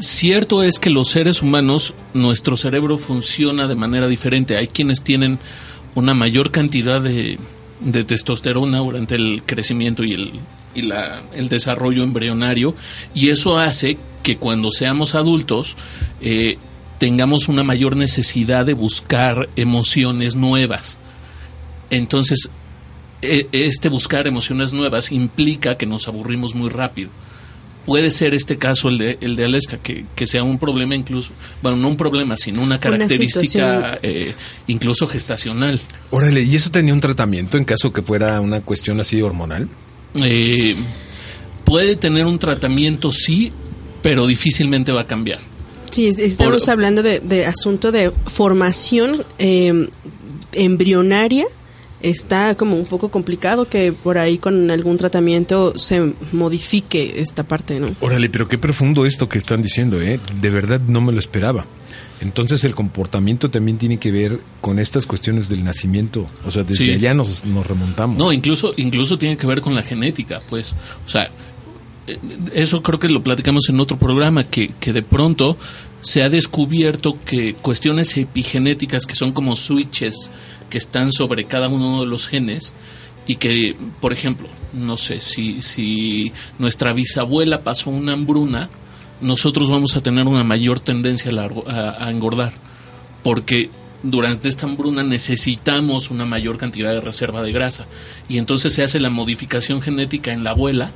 cierto es que los seres humanos nuestro cerebro funciona de manera diferente. Hay quienes tienen una mayor cantidad de, testosterona durante el crecimiento y el y la, el desarrollo embrionario y eso hace que cuando seamos adultos eh, tengamos una mayor necesidad de buscar emociones nuevas. Entonces, e- este buscar emociones nuevas implica que nos aburrimos muy rápido. Puede ser este caso el de, el de Aleska, que, que sea un problema incluso, bueno, no un problema, sino una característica eh, incluso gestacional. Órale, ¿y eso tenía un tratamiento en caso que fuera una cuestión así hormonal? Eh, puede tener un tratamiento, sí, pero difícilmente va a cambiar. Sí, es- estamos Por- hablando de, de asunto de formación eh, embrionaria. Está como un poco complicado que por ahí con algún tratamiento se modifique esta parte, ¿no? Órale, pero qué profundo esto que están diciendo, ¿eh? De verdad no me lo esperaba. Entonces el comportamiento también tiene que ver con estas cuestiones del nacimiento. O sea, desde Sí. allá nos, nos remontamos. No, incluso, incluso tiene que ver con la genética, pues. O sea, eso creo que lo platicamos en otro programa, que, que de pronto se ha descubierto que cuestiones epigenéticas que son como switches que están sobre cada uno de los genes y que, por ejemplo, no sé, si, si nuestra bisabuela pasó una hambruna, nosotros vamos a tener una mayor tendencia a- a engordar, porque durante esta hambruna necesitamos una mayor cantidad de reserva de grasa. Y entonces se hace la modificación genética en la abuela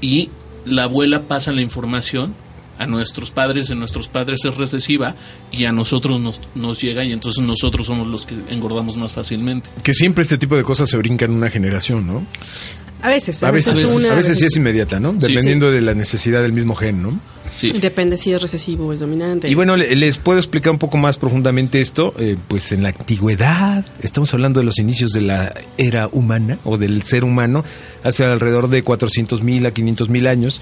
y la abuela pasa la información a nuestros padres, de nuestros padres es recesiva y a nosotros nos, nos llega y entonces nosotros somos los que engordamos más fácilmente. Que siempre este tipo de cosas se brincan una generación, ¿no? A veces, a, A veces, veces, una, a veces sí es inmediata, ¿no? Sí. Dependiendo de la necesidad del mismo gen, ¿no? Sí. Depende si es recesivo o es dominante. Y bueno, le- les puedo explicar un poco más profundamente esto. Eh, pues en la antigüedad, estamos hablando de los inicios de la era humana o del ser humano, hace alrededor de 400 mil a 500 mil años.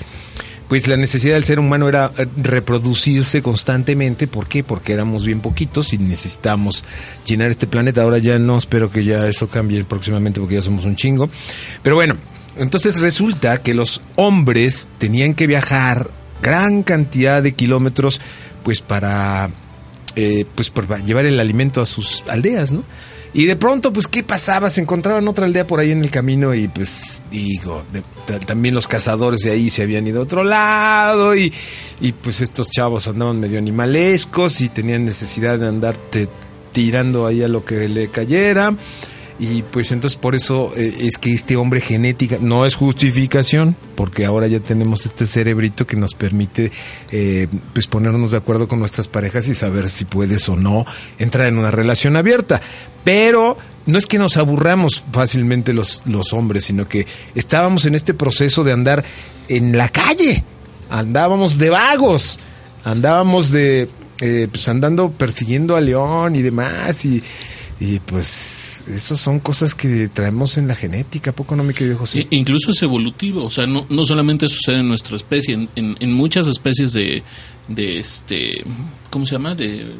Pues la necesidad del ser humano era eh, reproducirse constantemente. ¿Por qué? Porque éramos bien poquitos y necesitamos llenar este planeta. Ahora ya no, espero que ya eso cambie próximamente porque ya somos un chingo. Pero bueno, entonces resulta que los hombres tenían que viajar gran cantidad de kilómetros pues para eh, pues para llevar el alimento a sus aldeas, ¿no? Y de pronto, pues, ¿qué pasaba? Se encontraban otra aldea por ahí en el camino y, pues, digo, también los cazadores de ahí se habían ido a otro lado y, y, pues, estos chavos andaban medio animalescos y tenían necesidad de andarte tirando ahí a lo que le cayera. Y pues entonces por eso eh, es que este hombre genética no es justificación, porque ahora ya tenemos este cerebrito que nos permite eh, pues ponernos de acuerdo con nuestras parejas y saber si puedes o no entrar en una relación abierta. Pero no es que nos aburramos fácilmente los, los hombres, sino que estábamos en este proceso de andar en la calle, andábamos de vagos, andábamos de eh, pues andando persiguiendo a león y demás y y pues esas son cosas que traemos en la genética, ¿a poco no me querido José? Incluso es evolutivo, o sea, no, no solamente sucede en nuestra especie, en, en- en muchas especies de, de este, ¿cómo se llama? De,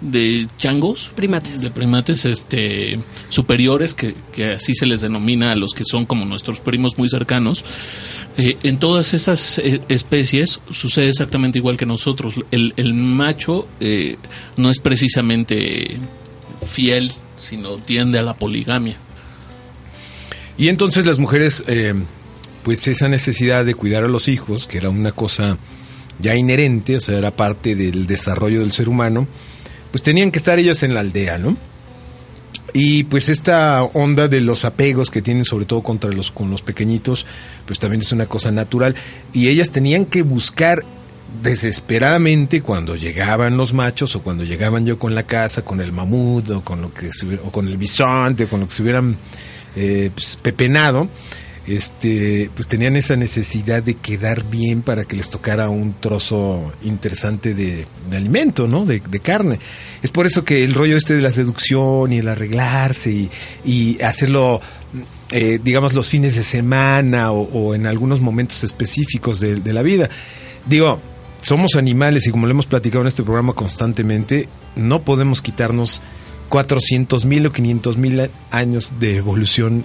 de changos, Primates. de primates, este, superiores, que, que así se les denomina a los que son como nuestros primos muy cercanos. Eh, en todas esas eh, especies sucede exactamente igual que nosotros. El, el macho eh, no es precisamente fiel, sino tiende a la poligamia. Y entonces las mujeres, eh, pues esa necesidad de cuidar a los hijos, que era una cosa ya inherente, o sea, era parte del desarrollo del ser humano, pues tenían que estar ellas en la aldea, ¿no? Y pues esta onda de los apegos que tienen sobre todo contra los con los pequeñitos, pues también es una cosa natural y ellas tenían que buscar desesperadamente cuando llegaban los machos o cuando llegaban yo con la casa con el mamut o con lo que se o con el bisonte o con lo que se hubieran eh, pues, pepenado este pues tenían esa necesidad de quedar bien para que les tocara un trozo interesante de, alimento no de, carne. Es por eso que el rollo este de la seducción y el arreglarse y, hacerlo eh, digamos los fines de semana o, en algunos momentos específicos de la vida. Digo somos animales y como lo hemos platicado en este programa constantemente, no podemos quitarnos 400 mil o 500 mil años de evolución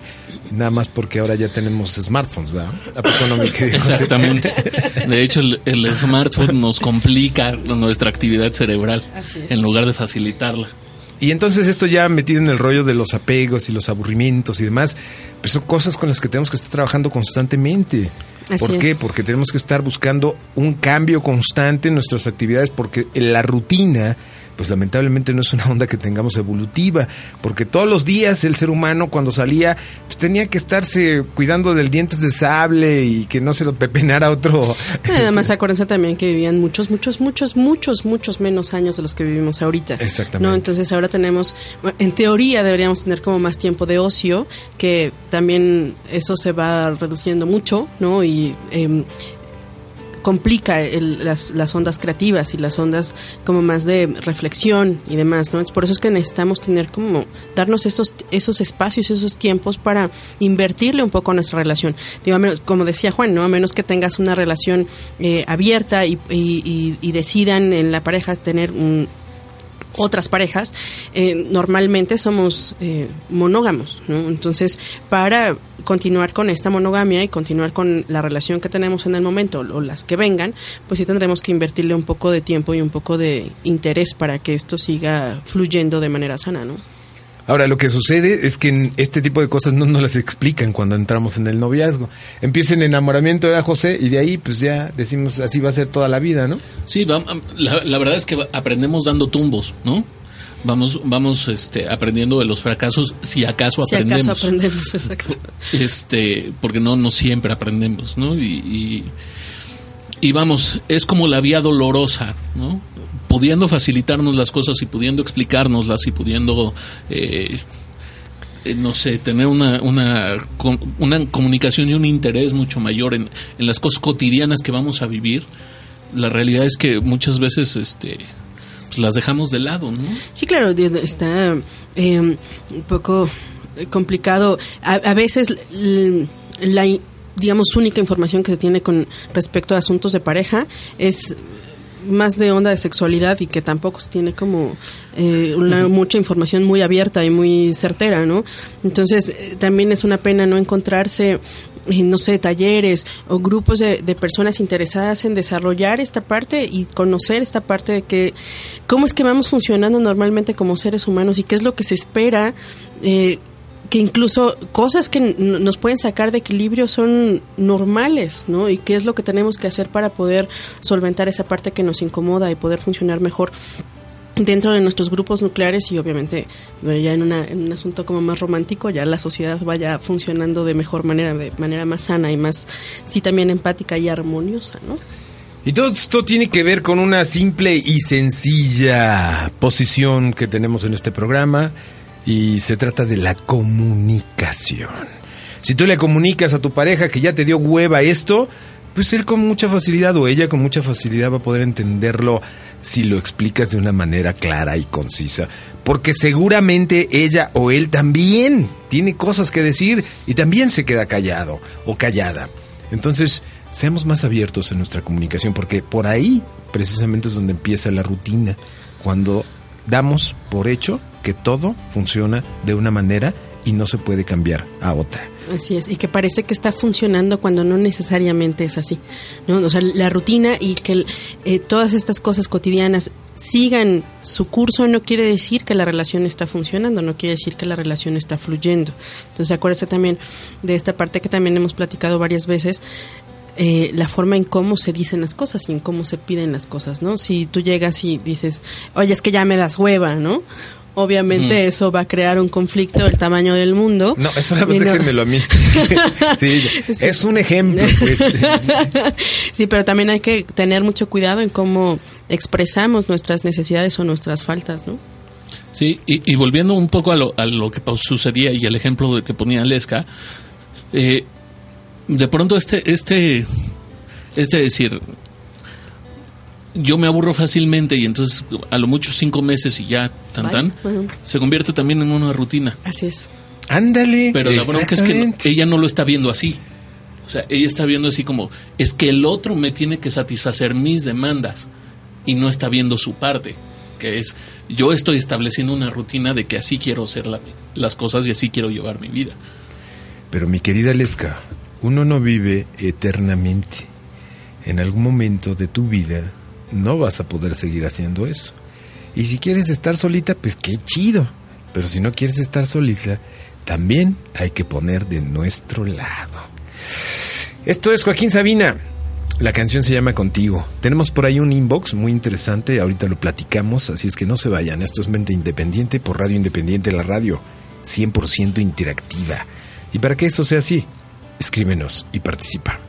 nada más porque ahora ya tenemos smartphones, ¿verdad? ¿A poco no me? *laughs* Exactamente. De hecho, el, el smartphone nos complica nuestra actividad cerebral en lugar de facilitarla. Y entonces esto ya metido en el rollo de los apegos y los aburrimientos y demás, pues son cosas con las que tenemos que estar trabajando constantemente. Así ¿Por qué? es. Porque tenemos que estar buscando un cambio constante en nuestras actividades porque la rutina pues lamentablemente no es una onda que tengamos evolutiva, porque todos los días el ser humano cuando salía pues tenía que estarse cuidando del dientes de sable y que no se lo pepenara otro. *laughs* Además, acuérdense también que vivían muchos, muchos, muchos, muchos, muchos menos años de los que vivimos ahorita. Exactamente. ¿no? Entonces ahora tenemos, en teoría deberíamos tener como más tiempo de ocio, que también eso se va reduciendo mucho, ¿no? Y em, complica el- las, las ondas creativas y las ondas como más de reflexión y demás, ¿no? Es por eso es que necesitamos tener como darnos esos esos espacios, esos tiempos para invertirle un poco a nuestra relación. Digo, a menos- como decía Juan, ¿no? A menos que tengas una relación eh, abierta y, y- y- y decidan en la pareja tener un otras parejas, eh, normalmente somos eh, monógamos, ¿no? Entonces, para continuar con esta monogamia y continuar con la relación que tenemos en el momento o las que vengan, pues sí tendremos que invertirle un poco de tiempo y un poco de interés para que esto siga fluyendo de manera sana, ¿no? Ahora, lo que sucede es que en este tipo de cosas no nos las explican cuando entramos en el noviazgo. Empieza el enamoramiento de José y de ahí pues ya decimos así va a ser toda la vida, ¿no? Sí, va- la, la verdad es que aprendemos dando tumbos, ¿no? Vamos, vamos este, aprendiendo de los fracasos, si acaso Si aprendemos. acaso aprendemos, *laughs* exacto. este porque no no siempre aprendemos no y, y, y vamos es como la vía dolorosa no pudiendo facilitarnos las cosas y pudiendo explicárnoslas y pudiendo eh, eh, no sé, tener una, una, una comunicación y un interés mucho mayor en, en las cosas cotidianas que vamos a vivir, la realidad es que muchas veces este, pues las dejamos de lado, ¿no? Sí, claro, está eh, un poco complicado. A, a veces la, digamos, única información que se tiene con respecto a asuntos de pareja es más de onda de sexualidad y que tampoco tiene como eh, una, mucha información muy abierta y muy certera, ¿no? Entonces, eh, también es una pena no encontrarse eh, no sé, talleres o grupos de, de personas interesadas en desarrollar esta parte y conocer esta parte de que cómo es que vamos funcionando normalmente como seres humanos y qué es lo que se espera eh, que incluso cosas que nos pueden sacar de equilibrio son normales, ¿no? Y qué es lo que tenemos que hacer para poder solventar esa parte que nos incomoda y poder funcionar mejor dentro de nuestros grupos nucleares y obviamente ya en, una, en un asunto como más romántico ya la sociedad vaya funcionando de mejor manera, de manera más sana y más, sí, también empática y armoniosa, ¿no? Y todo esto tiene que ver con una simple y sencilla posición que tenemos en este programa y se trata de la comunicación. Si tú le comunicas a tu pareja que ya te dio hueva esto, pues él con mucha facilidad o ella con mucha facilidad va a poder entenderlo si lo explicas de una manera clara y concisa. Porque seguramente ella o él también tiene cosas que decir y también se queda callado o callada. Entonces, seamos más abiertos en nuestra comunicación, porque por ahí precisamente es donde empieza la rutina, cuando damos por hecho que todo funciona de una manera y no se puede cambiar a otra. Así es, y que parece que está funcionando cuando no necesariamente es así, ¿no? O sea, la rutina y que eh, todas estas cosas cotidianas sigan su curso no quiere decir que la relación está funcionando, no quiere decir que la relación está fluyendo. Entonces, acuérdese también de esta parte que también hemos platicado varias veces, eh, la forma en cómo se dicen las cosas y en cómo se piden las cosas, ¿no? Si tú llegas y dices, oye, es que ya me das hueva, ¿no? Obviamente Mm. eso va a crear un conflicto del tamaño del mundo. No, eso nada más no- déjenmelo a mí. *laughs* Sí, Es un ejemplo, pues. *laughs* sí, pero también hay que tener mucho cuidado en cómo expresamos nuestras necesidades o nuestras faltas, ¿no? Sí, y, y volviendo un poco a lo, a lo que sucedía y el ejemplo de que ponía Lesca, eh, de pronto este, este, este decir, yo me aburro fácilmente y entonces a lo mucho cinco meses y ya tan Bye. tan, se convierte también en una rutina. Así es. Ándale. Pero la bronca es que no- ella no lo está viendo así. O sea, ella está viendo así como, es que el otro me tiene que satisfacer mis demandas y no está viendo su parte, que es, yo estoy estableciendo una rutina de que así quiero hacer la- las cosas y así quiero llevar mi vida. Pero mi querida Lesca, uno no vive eternamente. En algún momento de tu vida no vas a poder seguir haciendo eso. Y si quieres estar solita, pues qué chido. Pero si no quieres estar solita, también hay que poner de nuestro lado. Esto es Joaquín Sabina. La canción se llama Contigo. Tenemos por ahí un inbox muy interesante, ahorita lo platicamos, así es que no se vayan. Esto es Mente Independiente por Radio Independiente, la radio 100% interactiva. Y para que eso sea así, escríbenos y participa.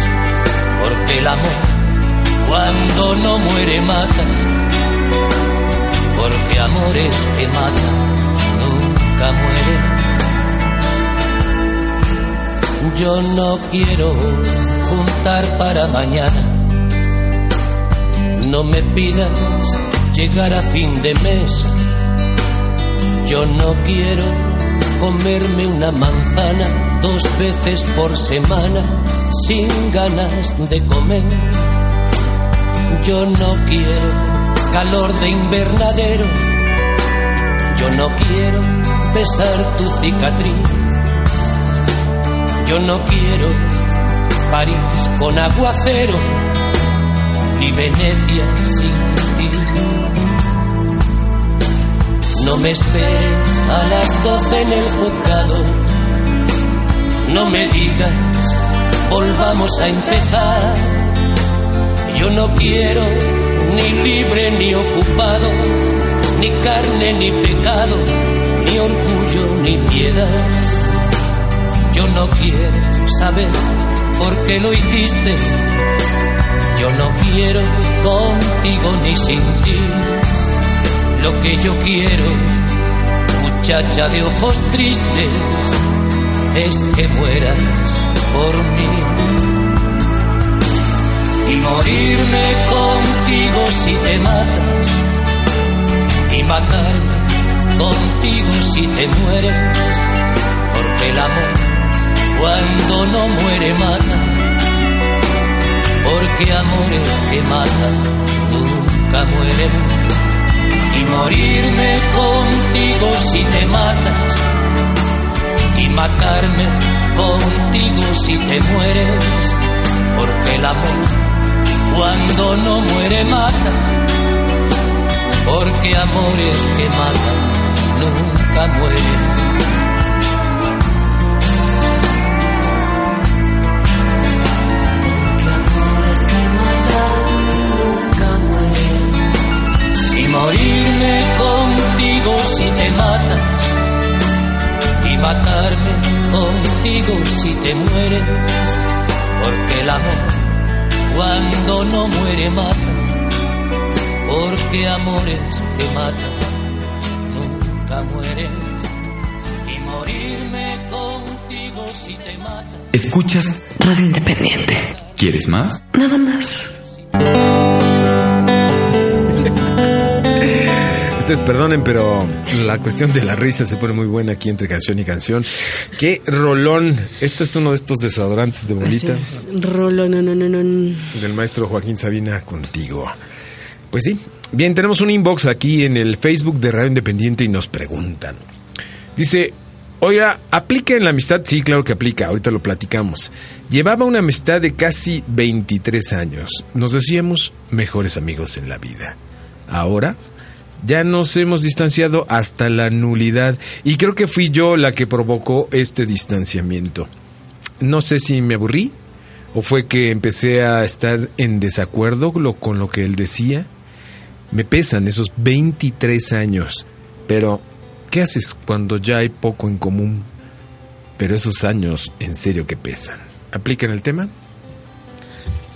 Porque el amor, cuando no muere, mata porque amores que matan nunca mueren. Yo no quiero juntar para mañana, no me pidas llegar a fin de mes. Yo no quiero comerme una manzana dos veces por semana sin ganas de comer. Yo no quiero calor de invernadero. Yo no quiero besar tu cicatriz. Yo no quiero París con aguacero, ni Venecia sin ti. No me esperes a las doce en el juzgado. No me digas, volvamos a empezar. Yo no quiero ni libre ni ocupado, ni carne ni pecado, ni orgullo ni piedad. Yo no quiero saber por qué lo hiciste, yo no quiero contigo ni sin ti. Lo que yo quiero, muchacha de ojos tristes, es que mueras por mí. Y morirme contigo si te matas. Y matarme contigo si te mueres. Porque el amor cuando no muere mata. Porque amores que matan nunca mueren. Y morirme contigo si te matas y matarme contigo si te mueres porque el amor cuando no muere mata, porque amores que matan nunca mueren. Matarme contigo si te mueres, porque el amor cuando no muere mata, porque amores que matan nunca mueren. Y morirme contigo si te mata. Escuchas Radio Independiente. ¿Quieres más? Nada más. Ustedes perdonen, pero la cuestión de la risa se pone muy buena aquí entre canción y canción. ¡Qué rolón! Esto es uno de estos desodorantes de bolita Así es. Rolo, no, no, no, no. del maestro Joaquín Sabina contigo. Pues sí. Bien, tenemos un inbox aquí en el Facebook de Radio Independiente y nos preguntan. Dice, oiga, ¿aplica en la amistad? Sí, claro que aplica, ahorita lo platicamos. Llevaba una amistad de casi 23 años. Nos decíamos mejores amigos en la vida. Ahora ya nos hemos distanciado hasta la nulidad y creo que fui yo la que provocó este distanciamiento. No sé si me aburrí o fue que empecé a estar en desacuerdo con lo que él decía. Me pesan esos 23 años, pero ¿qué haces cuando ya hay poco en común? Pero esos años en serio que pesan. ¿Aplican el tema?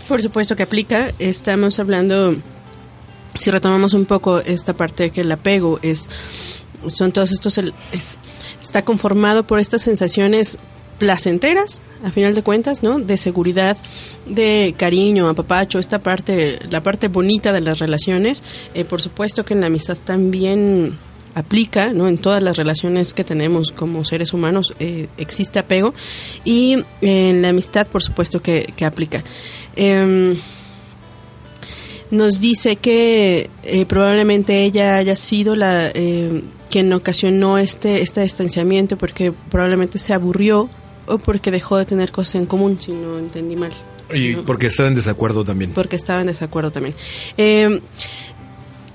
Por supuesto que aplica. Estamos hablando, si retomamos un poco esta parte de que el apego es, son todos estos, el- es- está conformado por estas sensaciones placenteras, a final de cuentas, ¿no? De seguridad, de cariño, apapacho, esta parte, la parte bonita de las relaciones. Eh, por supuesto que en la amistad también aplica, ¿no? En todas las relaciones que tenemos como seres humanos eh, existe apego y en la amistad, por supuesto que, que aplica. Em, nos dice que eh, probablemente ella haya sido la eh, quien ocasionó este este distanciamiento porque probablemente se aburrió o porque dejó de tener cosas en común, si no entendí mal. Y ¿no? porque estaba en desacuerdo también. porque estaba en desacuerdo también. Eh,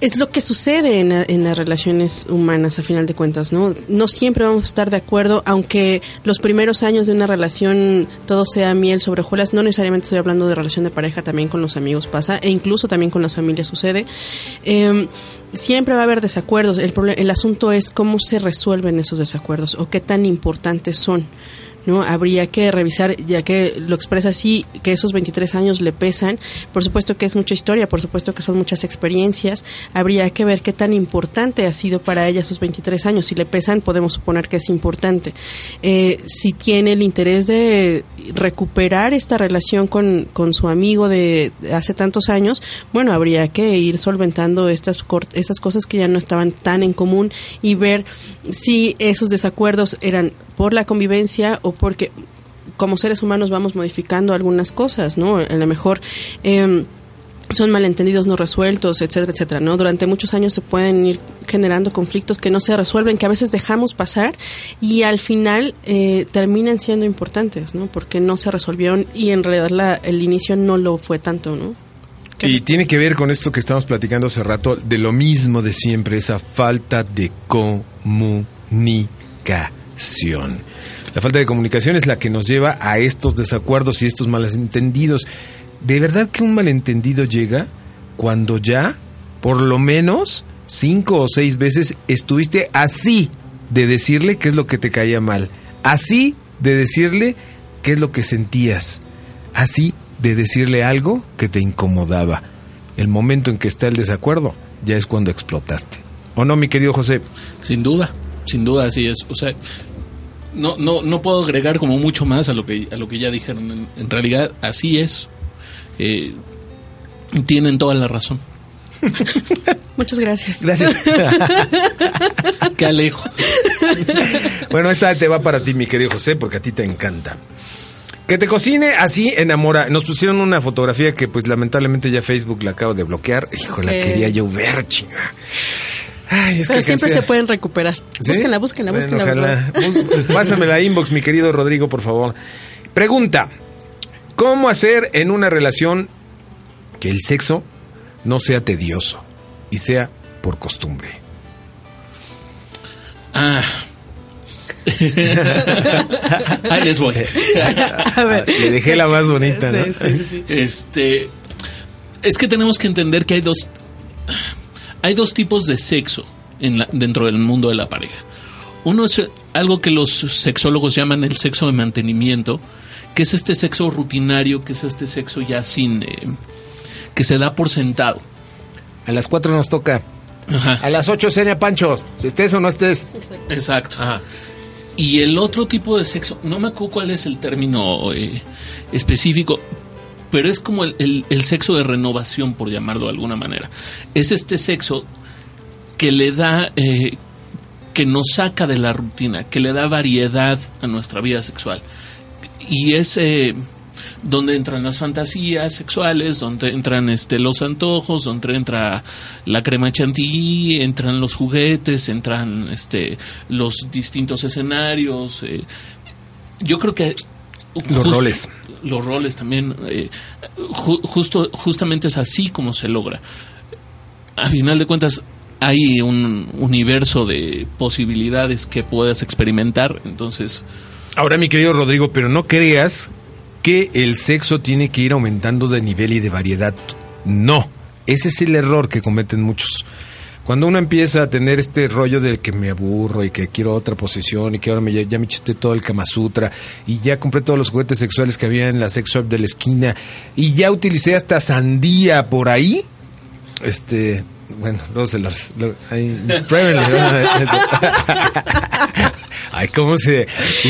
es lo que sucede en, en, las relaciones humanas a final de cuentas, ¿no? No siempre vamos a estar de acuerdo, aunque los primeros años de una relación todo sea miel sobre hojuelas, no necesariamente estoy hablando de relación de pareja, también con los amigos pasa, e incluso también con las familias sucede. Eh, siempre va a haber desacuerdos, el, el asunto es cómo se resuelven esos desacuerdos o qué tan importantes son. ¿No? Habría que revisar, ya que lo expresa así, que esos 23 años le pesan. Por supuesto que es mucha historia, por supuesto que son muchas experiencias. Habría que ver qué tan importante ha sido para ella esos 23 años. Si le pesan, podemos suponer que es importante. Eh, si tiene el interés de recuperar esta relación con, con su amigo de hace tantos años, bueno, habría que ir solventando estas, estas cosas que ya no estaban tan en común y ver si esos desacuerdos eran por la convivencia o porque como seres humanos vamos modificando algunas cosas, ¿no? A lo mejor... Eh, son malentendidos no resueltos, etcétera, etcétera, ¿no? Durante muchos años se pueden ir generando conflictos que no se resuelven, que a veces dejamos pasar y al final eh, terminan siendo importantes, ¿no? Porque no se resolvieron y en realidad la, el inicio no lo fue tanto, ¿no? Y tiene que ver con esto que estamos platicando hace rato, de lo mismo de siempre, esa falta de comunicación. La falta de comunicación es la que nos lleva a estos desacuerdos y estos malentendidos. ¿De verdad que un malentendido llega cuando ya, por lo menos, cinco o seis veces estuviste así de decirle qué es lo que te caía mal? Así de decirle qué es lo que sentías? Así de decirle algo que te incomodaba. El momento en que está el desacuerdo ya es cuando explotaste. ¿O no, mi querido José? Sin duda, sin duda así es. O sea, no, no, no puedo agregar como mucho más a lo que, a lo que ya dijeron. En, realidad, así es. Eh, tienen toda la razón. *laughs* Muchas gracias. Gracias. *laughs* Qué alejo. bueno, esta te va para ti, mi querido José, porque a ti te encanta. Que te cocine así enamora. Nos pusieron una fotografía que pues lamentablemente ya Facebook la acabo de bloquear. Hijo, la quería yo ver, chinga. Ay, es Pero que siempre se pueden recuperar. ¿Sí? Búsquenla, búsquenla, bueno, búsquenla. Pásame la inbox, mi querido Rodrigo, por favor. Pregunta. ¿Cómo hacer en una relación que el sexo no sea tedioso y sea por costumbre? Ah. *laughs* Ahí les voy. A ver. Le dejé la más bonita, ¿no? Sí, sí, sí. Este, es que tenemos que entender que hay dos, hay dos tipos de sexo en la, dentro del mundo de la pareja. Uno es algo que los sexólogos llaman el sexo de mantenimiento, que es este sexo rutinario, que es este sexo ya sin... Eh, que se da por sentado. A las cuatro nos toca. Ajá. A las ocho cena Pancho, si estés o no estés. Exacto. Ajá. Y el otro tipo de sexo, no me acuerdo cuál es el término eh, específico, pero es como el, el, el, sexo de renovación, por llamarlo de alguna manera. Es este sexo que le da, eh, que nos saca de la rutina, que le da variedad a nuestra vida sexual. Y es eh, donde entran las fantasías sexuales, donde entran este, los antojos, donde entra la crema chantilly, entran los juguetes, entran este, los distintos escenarios. Eh, yo creo que los roles los roles también eh, ju justo justamente es así como se logra. A final de cuentas hay un universo de posibilidades que puedas experimentar entonces ahora mi querido Rodrigo pero no creas que el sexo tiene que ir aumentando de nivel y de variedad. No ese es el error que cometen muchos cuando uno empieza a tener este rollo del que me aburro y que quiero otra posición y que ahora me, ya, ya me chuté todo el Kama Sutra y ya compré todos los juguetes sexuales que había en la sex shop de la esquina y ya utilicé hasta sandía por ahí, este, bueno, luego se las, lo, ahí, pruébenlo. *laughs* *laughs* Ay, cómo se.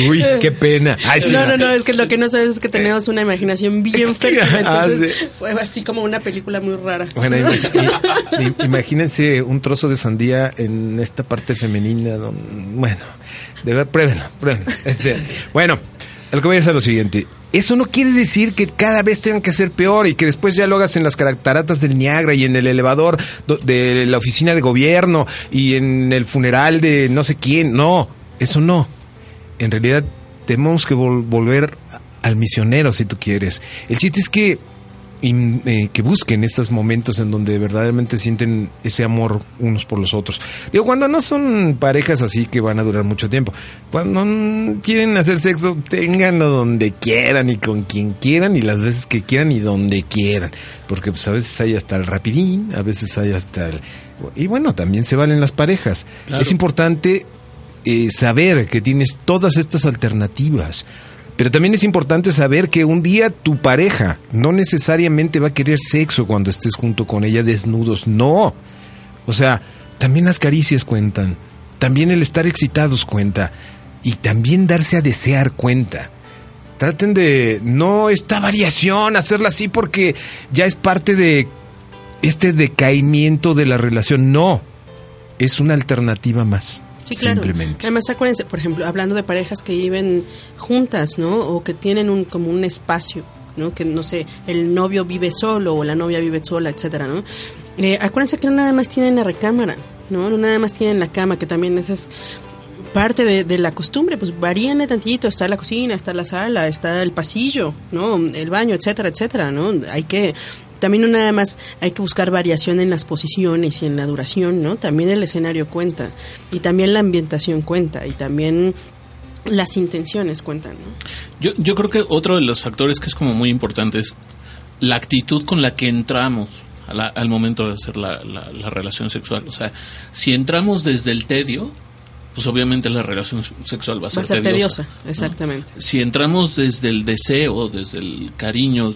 Uy, qué pena. Ay, sí, no, no, no, es que lo que no sabes es que tenemos una imaginación bien. *laughs* Entonces, ah, sí. fue así como una película muy rara. Bueno, imagínense un trozo de sandía en esta parte femenina. Bueno, de ver, pruébenlo, pruébenlo. Este, bueno, lo que voy a hacer es lo siguiente. Eso no quiere decir que cada vez tengan que ser peor y que después ya lo hagas en las cataratas del Niagara y en el elevador de la oficina de gobierno y en el funeral de no sé quién. No, eso no. En realidad tenemos que vol volver al misionero si tú quieres. El chiste es que eh, que busquen estos momentos en donde verdaderamente sienten ese amor unos por los otros. Digo, cuando no son parejas así que van a durar mucho tiempo, cuando quieren hacer sexo, ténganlo donde quieran y con quien quieran y las veces que quieran y donde quieran, porque pues a veces hay hasta el rapidín, a veces hay hasta el... Y bueno, también se valen las parejas. Claro. Es importante eh, saber que tienes todas estas alternativas. Pero también es importante saber que un día tu pareja no necesariamente va a querer sexo cuando estés junto con ella desnudos. No. O sea, también las caricias cuentan. También el estar excitados cuenta. Y también darse a desear cuenta. Traten de no esta variación, hacerla así porque ya es parte de este decaimiento de la relación. No. Es una alternativa más. Sí, claro. Simplemente. Además, acuérdense, por ejemplo, hablando de parejas que viven juntas, ¿no? O que tienen un como un espacio, ¿no? Que no sé, el novio vive solo o la novia vive sola, etcétera, ¿no? Eh, acuérdense que no nada más tienen la recámara, ¿no? No nada más tienen la cama, que también esa es parte de, de la costumbre, pues varían tantito, está la cocina, está la sala, está el pasillo, ¿no? El baño, etcétera, etcétera, ¿no? Hay que también no nada más hay que buscar variación en las posiciones y en la duración, ¿no? También el escenario cuenta y también la ambientación cuenta y también las intenciones cuentan, ¿no? Yo, yo creo que otro de los factores que es como muy importante es la actitud con la que entramos a la- al momento de hacer la, la- la relación sexual. O sea, si entramos desde el tedio, pues obviamente la relación sexual va a ser, Va a ser tediosa. tediosa, ¿no? exactamente. Si entramos desde el deseo, desde el cariño,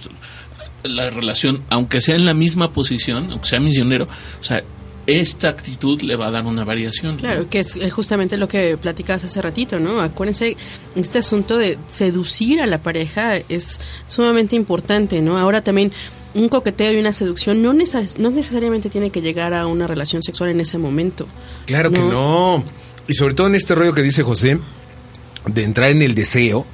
la relación, aunque sea en la misma posición, aunque sea misionero, o sea, esta actitud le va a dar una variación. ¿no? Claro, que es justamente lo que platicabas hace ratito, ¿no? Acuérdense, este asunto de seducir a la pareja es sumamente importante, ¿no? Ahora también un coqueteo y una seducción no, neces- no necesariamente tiene que llegar a una relación sexual en ese momento. Claro que no. Y sobre todo en este rollo que dice José, de entrar en el deseo,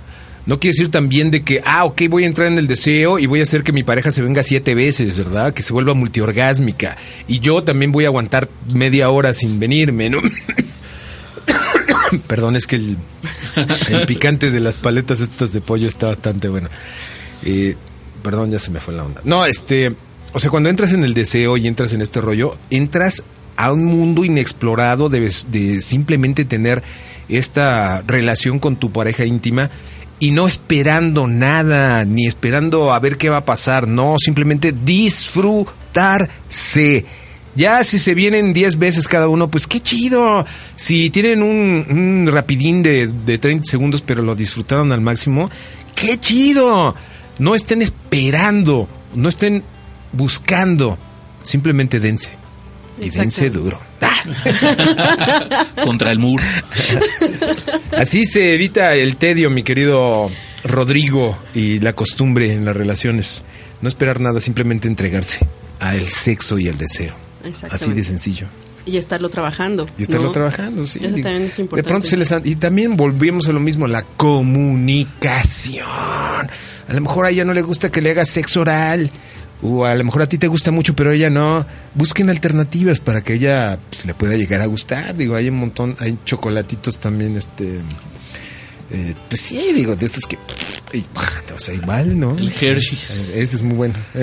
no quiere decir también de que, ah, ok, voy a entrar en el deseo y voy a hacer que mi pareja se venga siete veces, ¿verdad? Que se vuelva multiorgásmica. Y yo también voy a aguantar media hora sin venirme, ¿no? *coughs* Perdón, es que el, picante de las paletas estas de pollo está bastante bueno. Eh, perdón, ya se me fue la onda. No, este, o sea, cuando entras en el deseo y entras en este rollo, entras a un mundo inexplorado de, de simplemente tener esta relación con tu pareja íntima y no esperando nada, ni esperando a ver qué va a pasar, no, simplemente disfrutarse. Ya si se vienen 10 veces cada uno, pues qué chido. Si tienen un, rapidín de, de 30 segundos, pero lo disfrutaron al máximo, qué chido. No estén esperando, no estén buscando, simplemente dense. Y dense duro. *laughs* Contra el muro. Así se evita el tedio, mi querido Rodrigo, y la costumbre en las relaciones. No esperar nada, simplemente entregarse al sexo y al deseo. Así de sencillo. Y estarlo trabajando. Y estarlo ¿no? trabajando, sí. Eso también es De importante. pronto se les... han- Y también volvemos a lo mismo, la comunicación. A lo mejor a ella no le gusta que le hagas sexo oral. O a lo mejor a ti te gusta mucho, pero ella no. Busquen alternativas para que ella pues, le pueda llegar a gustar. Digo, hay un montón, hay chocolatitos también, este... eh, pues sí, digo, de estos que... y, o sea, igual, ¿no? El Hershey's. Eh, Ese es muy bueno. *laughs*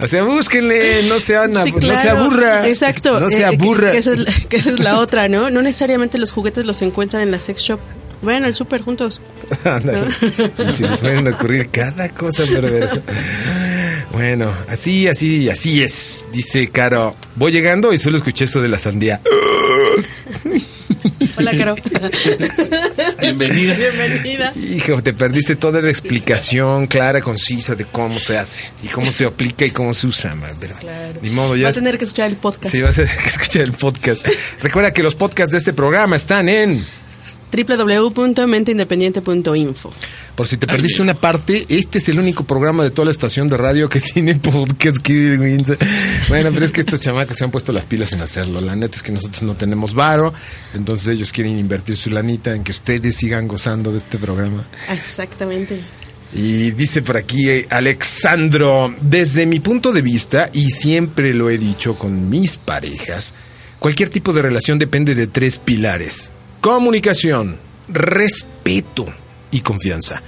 o sea, búsquenle, no sean, ab- Sí, no se aburra. Exacto. No se eh, que- aburra. Que, esa es, la- que esa es la otra, ¿no? No necesariamente los juguetes los encuentran en la sex shop. Vayan al súper juntos. *laughs* Se les pueden ocurrir cada cosa perversa. Bueno, así, así, así es, dice Caro. Voy llegando y solo escuché eso de la sandía. *laughs* Hola, Caro. *laughs* Bienvenida. Bienvenida. Hijo, te perdiste toda la explicación clara, concisa de cómo se hace y cómo se aplica y cómo se usa, pero Claro. ni modo, ya. Va a tener que escuchar el podcast. Sí, vas a tener que escuchar el podcast. Recuerda que los podcasts de este programa están en www.menteindependiente.info. Por si te perdiste una parte, este es el único programa de toda la estación de radio que *laughs* tiene podcast. Bueno, pero es que estos chamacos se han puesto las pilas en hacerlo. La neta es que nosotros no tenemos varo, entonces ellos quieren invertir su lanita en que ustedes sigan gozando de este programa. Exactamente. Y dice por aquí eh, Alexandro, desde mi punto de vista, y siempre lo he dicho con mis parejas, cualquier tipo de relación depende de tres pilares. Comunicación, respeto y confianza.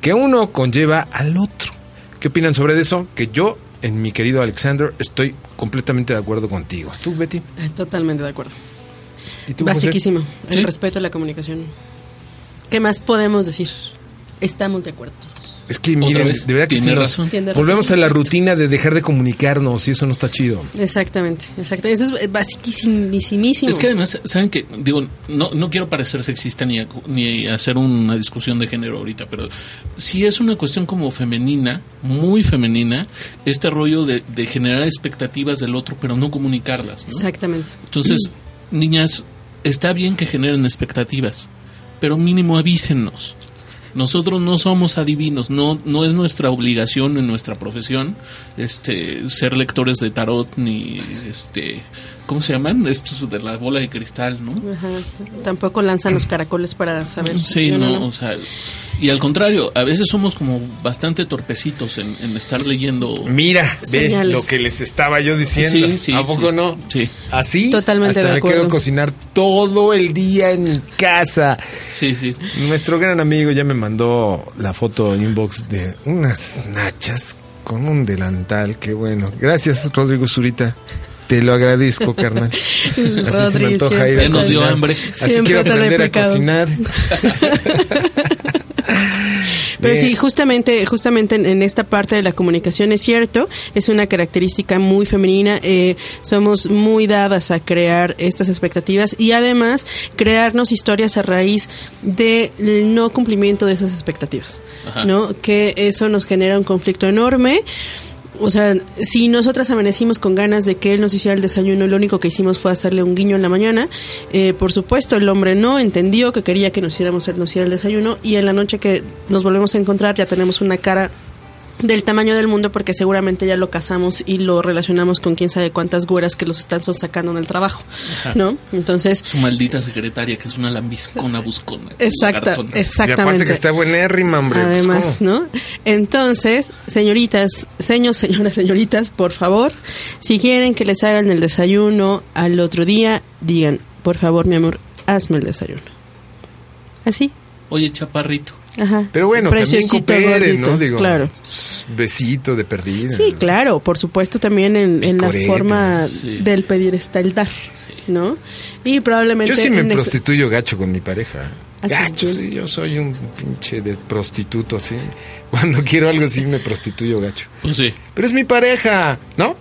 Que uno conlleva al otro. ¿Qué opinan sobre eso? Que yo, en mi querido Alexander, estoy completamente de acuerdo contigo. ¿Tú, Betty? Eh, Totalmente de acuerdo. ¿Y tú, José? Basiquísimo. El Sí. respeto a la comunicación. ¿Qué más podemos decir? Estamos de acuerdo. Es que miren, vez, de verdad que sí razón. Volvemos a la rutina de dejar de comunicarnos y eso no está chido. Exactamente, exactamente. Eso es basiquísimísimo. Es que además, ¿saben que Digo, no, no quiero parecer sexista ni, ni hacer una discusión de género ahorita, pero sí es una cuestión como femenina, muy femenina, este rollo de, de generar expectativas del otro, pero no comunicarlas. ¿no? Exactamente. Entonces, niñas, está bien que generen expectativas, pero mínimo avísennos. Nosotros no somos adivinos, no, no es nuestra obligación en nuestra profesión este, ser lectores de tarot ni este ¿cómo se llaman? Estos de la bola de cristal, ¿no? Ajá. Tampoco lanzan los caracoles para saber. Sí, No, no, no, no. o sea, y al contrario, a veces somos como bastante torpecitos en, en estar leyendo. Mira, ve lo que les estaba yo diciendo. Sí, sí, ¿A poco sí. no? Sí. Así. Totalmente hasta de me acuerdo. quedo a cocinar todo el día en mi casa. Sí, sí. Nuestro gran amigo ya me mandó la foto inbox de unas nachas con un delantal. Qué bueno. Gracias, Rodrigo Zurita. Te lo agradezco, carnal. *laughs* Así se me antoja ir a Ya nos dio hambre. Así Siempre quiero aprender a cocinar. *laughs* Pero sí, justamente, justamente en, en esta parte de la comunicación es cierto, es una característica muy femenina. eh, somos muy dadas a crear estas expectativas y además crearnos historias a raíz del no cumplimiento de esas expectativas, Ajá. ¿no? Que eso nos genera un conflicto enorme. O sea, si nosotras amanecimos con ganas de que él nos hiciera el desayuno, lo único que hicimos fue hacerle un guiño en la mañana. eh, por supuesto, el hombre no entendió que quería que nos hiciéramos nos hiciera el desayuno y en la noche que nos volvemos a encontrar ya tenemos una cara del tamaño del mundo porque seguramente ya lo casamos y lo relacionamos con quién sabe cuántas güeras que los están sacando en el trabajo, ¿no? Entonces, Su maldita secretaria, que es una lambiscona buscona. exacta. Y exactamente. aparte que está buenérrima, hombre. pues, Además. ¿no? Entonces, señoritas, señores, señoras, señoritas, por favor, si quieren que les hagan el desayuno al otro día, digan, por favor, mi amor, hazme el desayuno. Así, Oye, chaparrito. Ajá. Pero bueno, también Preciosito, cooperen, gordito, ¿no? Digo, Claro. besito de perdida. Sí, claro, por supuesto también en, en la forma sí. del pedir está el dar, ¿no? Y probablemente... Yo sí me prostituyo gacho con mi pareja. Así Gacho, sí, yo soy un pinche de prostituto, así. *laughs* Cuando quiero algo así me prostituyo gacho. Pues sí. Pero es mi pareja, ¿no?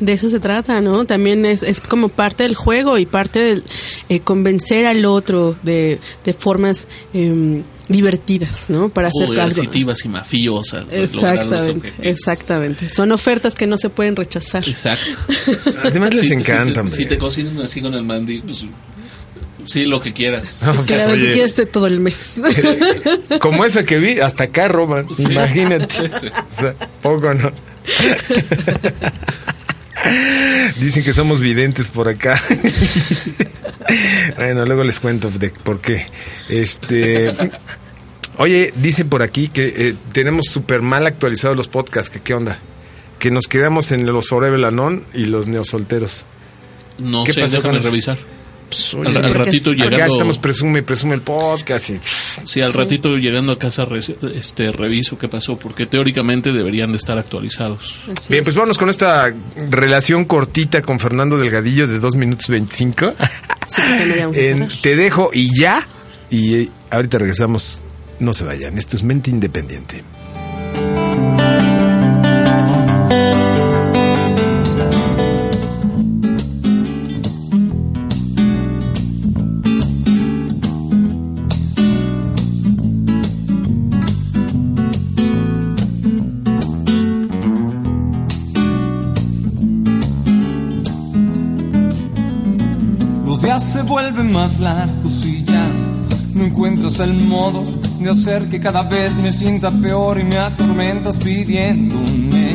De eso se trata, ¿no? También es, es como parte del juego y parte del eh, convencer al otro de, de formas em, divertidas, ¿no? Para hacer algo. Coercitivas y mafiosas. lograr los Exactamente, exactamente. Son ofertas que no se pueden rechazar. Exacto. *laughs* Además les Sí. Si te cocinan así con el mandil, pues sí, lo que quieras. *laughs* No, Que pues, a veces oye, quieres de todo el mes. *laughs* como esa que vi, hasta acá roban. Sí. Imagínate. Sí. O sea, poco, ¿no? Dicen que somos videntes por acá. bueno, luego les cuento de por qué. Este. Oye, dicen por aquí que eh, tenemos súper mal actualizados los podcasts. Que, ¿Qué onda? Que nos quedamos en los Forever y los neosolteros. No ¿Qué sé, pasó déjame revisar. Pues, Al, oye, al porque ratito acá acá llegando. estamos presume presume el podcast. Y, Sí, al ratito llegando a casa re- este reviso qué pasó, porque teóricamente deberían de estar actualizados. Así Bien, es. pues vámonos con esta relación cortita con Fernando Delgadillo de 2 minutos 25. *laughs* Sí, porque no vamos a En cerrar. Te dejo y ya. Y eh, ahorita regresamos. No se vayan. Esto es Mente Independiente. Vuelven más largos y ya no encuentras el modo de hacer que cada vez me sienta peor y me atormentas pidiéndome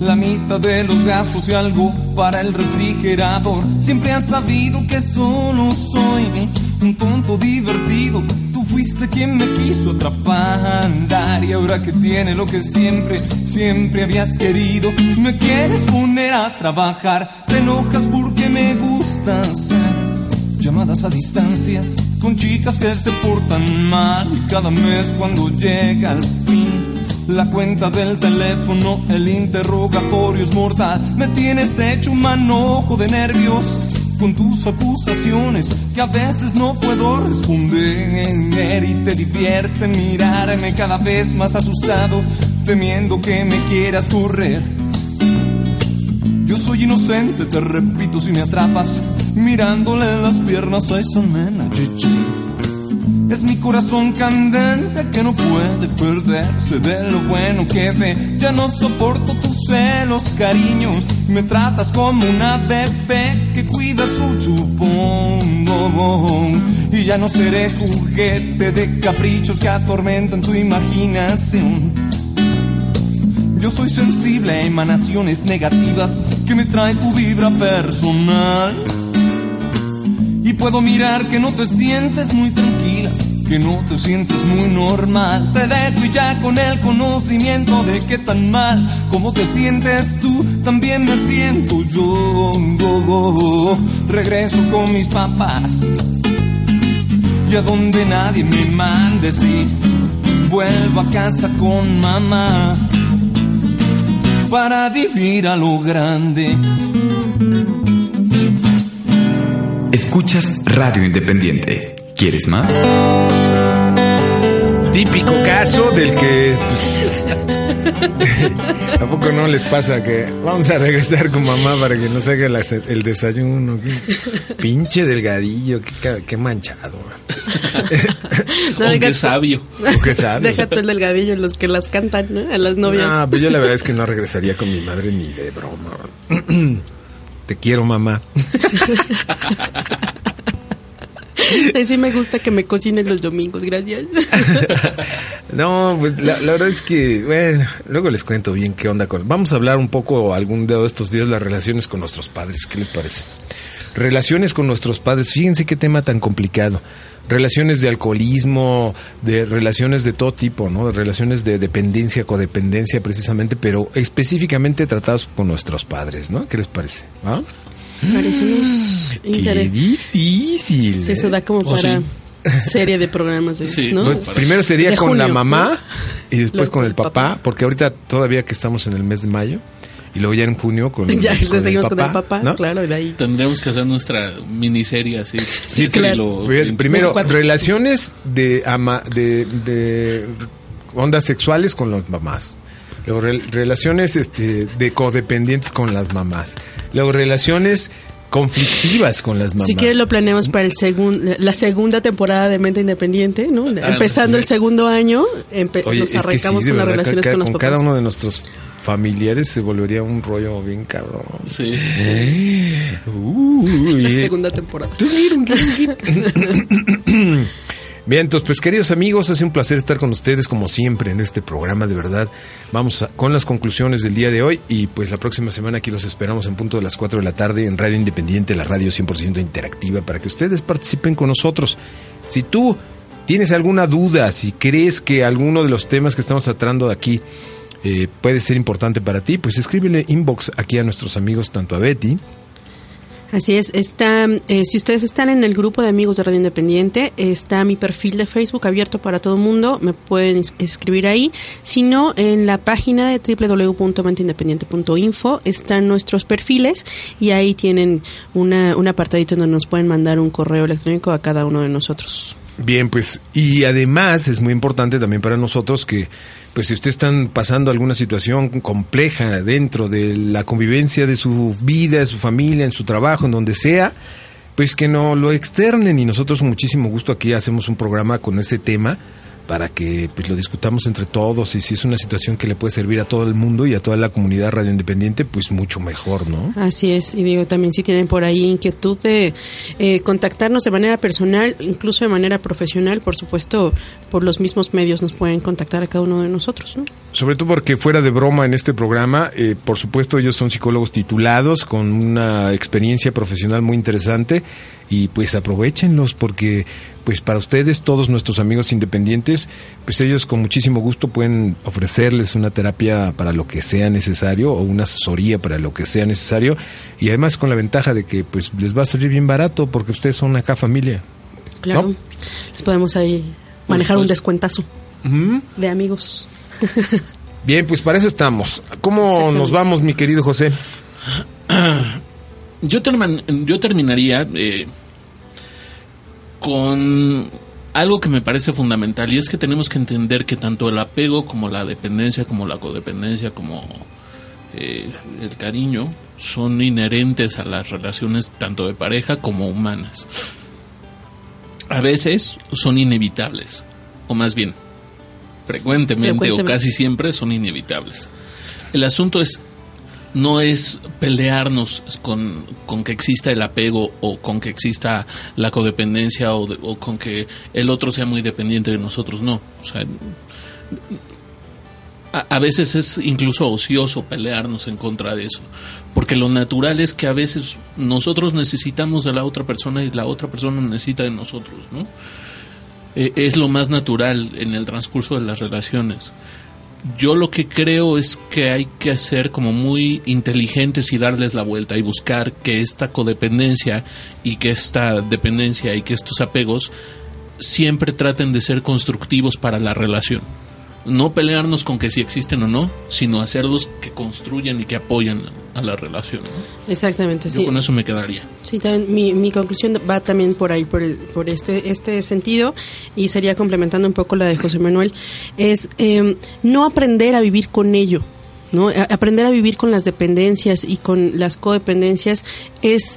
la mitad de los gastos y algo para el refrigerador. Siempre has sabido que solo soy un tonto divertido. Tú fuiste quien me quiso atrapar y ahora que tiene lo que siempre, siempre habías querido, me quieres poner a trabajar. Te enojas porque me gusta hacer llamadas a distancia con chicas que se portan mal y cada mes cuando llega el fin La cuenta del teléfono, el interrogatorio es mortal. Me tienes hecho un manojo de nervios con tus acusaciones que a veces no puedo responder y te divierte mirarme cada vez más asustado, temiendo que me quieras correr. Yo soy inocente, te repito si me atrapas, mirándole las piernas a esa nena, chichi. Es mi corazón candente que no puede perderse de lo bueno que ve. Ya no soporto tus celos, cariño. Me tratas como una bebé que cuida su chupón. Y ya no seré juguete de caprichos que atormentan tu imaginación. Yo soy sensible a emanaciones negativas que me trae tu vibra personal. Y puedo mirar que no te sientes muy tranquila, que no te sientes muy normal. Te dejo y ya con el conocimiento de que tan mal como te sientes tú, también me siento yo. Regreso con mis papás y a donde nadie me mande, sí. Vuelvo a casa con mamá para vivir a lo grande. Escuchas Radio Independiente. ¿Quieres más? Típico caso del que, pues, *laughs* ¿a poco no les pasa que vamos a regresar con mamá para que nos haga la- el desayuno? Qué pinche delgadillo, qué, qué manchado. *laughs* No, Aunque deja- sabio. ¿Tú qué sabes? Deja tú el delgadillo, los que las cantan, ¿no? A las novias. No, pues yo la verdad es que no regresaría con mi madre ni de broma. *clears throat* Te quiero, mamá. *laughs* Sí me gusta que me cocines los domingos, gracias. *laughs* No, pues la, la verdad es que, bueno, luego les cuento bien qué onda con... Vamos a hablar un poco algún día de estos días las relaciones con nuestros padres, ¿qué les parece? Relaciones con nuestros padres, fíjense qué tema tan complicado. Relaciones de alcoholismo, de relaciones de todo tipo, ¿no? Relaciones de dependencia, codependencia precisamente, pero específicamente tratados con nuestros padres, ¿no? ¿Qué les parece? ¿Ah? Parecemos Qué interés. difícil. Sí, eso ¿eh? da como Oh, para sí. *laughs* serie de programas, de- Sí, ¿no? pues, primero sería De con la mamá ¿no? y después con el papá, porque ahorita todavía que estamos en el mes de mayo y luego ya en junio con, *laughs* ya con seguimos con el papá, ¿no? claro, y de ahí. Tendremos que hacer nuestra miniserie así. Sí, Primero, Cuatro. relaciones de, ama, de, de ondas sexuales con las mamás. Luego, re- relaciones este, de codependientes con las mamás. Luego, relaciones conflictivas con las mamás. Si quieres lo planeamos para el segun, la segunda temporada de Mente Independiente, ¿no? Empezando el segundo año, empe- Oye, nos es que sí, arrancamos con las relaciones ca- con los con papás. cada uno de nuestros familiares se volvería un rollo bien cabrón. Sí. Uy, La eh. segunda temporada. *laughs* Bien, entonces, pues queridos amigos, hace un placer estar con ustedes como siempre en este programa, de verdad. Vamos con las conclusiones del día de hoy y pues la próxima semana aquí los esperamos en punto de las 4 de la tarde en Radio Independiente, la radio 100% interactiva, para que ustedes participen con nosotros. Si tú tienes alguna duda, si crees que alguno de los temas que estamos tratando aquí eh, puede ser importante para ti, pues escríbele inbox aquí a nuestros amigos, tanto a Betty, Así es, está, eh, si ustedes están en el grupo de amigos de Radio Independiente, está mi perfil de Facebook abierto para todo el mundo, me pueden es- escribir ahí. Si no, en la página de www.menteindependiente.info están nuestros perfiles y ahí tienen una, un apartadito donde nos pueden mandar un correo electrónico a cada uno de nosotros. Bien, pues, y además es muy importante también para nosotros que, pues, si ustedes están pasando alguna situación compleja dentro de la convivencia de su vida, de su familia, en su trabajo, en donde sea, pues que no lo externen. Y nosotros con muchísimo gusto aquí hacemos un programa con ese tema para que pues lo discutamos entre todos y si es una situación que le puede servir a todo el mundo y a toda la comunidad radio independiente, pues mucho mejor, ¿no? Así es, y digo también si tienen por ahí inquietud de eh, contactarnos de manera personal, incluso de manera profesional, por supuesto, por los mismos medios nos pueden contactar a cada uno de nosotros, ¿no? Sobre todo porque fuera de broma en este programa, eh, por supuesto ellos son psicólogos titulados con una experiencia profesional muy interesante y pues aprovechenlos porque pues para ustedes, todos nuestros amigos independientes, pues ellos con muchísimo gusto pueden ofrecerles una terapia para lo que sea necesario o una asesoría para lo que sea necesario y además con la ventaja de que pues les va a salir bien barato porque ustedes son acá familia. Claro, ¿No? les podemos ahí manejar un supuesto. descuentazo de amigos. Bien, pues para eso estamos. ¿Cómo nos vamos, mi querido José? *clears throat* Yo, yo terminaría eh, con algo que me parece fundamental y es que tenemos que entender que tanto el apego como la dependencia, como la codependencia, como eh, el cariño son inherentes a las relaciones tanto de pareja como humanas. A veces son inevitables, o más bien, frecuentemente, o casi siempre son inevitables. El asunto es no es pelearnos con, que exista el apego o con que exista la codependencia o, o, con que el otro sea muy dependiente de nosotros, no. A, veces es incluso ocioso pelearnos en contra de eso, porque lo natural es que a veces nosotros necesitamos de la otra persona y la otra persona necesita de nosotros, ¿no? E, es lo más natural en el transcurso de las relaciones. Yo lo que creo es que hay que ser como muy inteligentes y darles la vuelta y buscar que esta codependencia y que esta dependencia y que estos apegos siempre traten de ser constructivos para la relación. No pelearnos con que si existen o no, sino hacerlos que construyan y que apoyan a la relación. Exactamente, Yo con eso me quedaría. Sí, mi, mi conclusión va también por ahí, por, por este, este sentido, y sería complementando un poco la de José Manuel, es eh, no aprender a vivir con ello. ¿no? aprender a vivir con las dependencias y con las codependencias es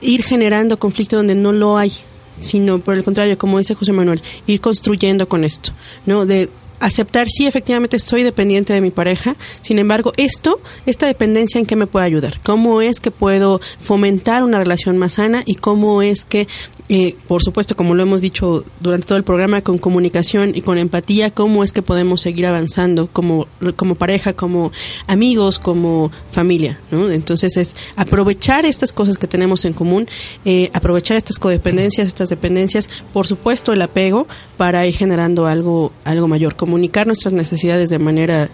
ir generando conflicto donde no lo hay sino por el contrario, como dice José Manuel, ir construyendo con esto, ¿no? De aceptar, sí, efectivamente soy dependiente de mi pareja, sin embargo, esto, esta dependencia en qué me puede ayudar, cómo es que puedo fomentar una relación más sana y cómo es que eh, por supuesto, como lo hemos dicho durante todo el programa, con comunicación y con empatía, cómo es que podemos seguir avanzando como, como pareja, como amigos, como familia. ¿no? Entonces es aprovechar estas cosas que tenemos en común, eh, aprovechar estas codependencias, estas dependencias, por supuesto el apego para ir generando algo, algo mayor, comunicar nuestras necesidades de manera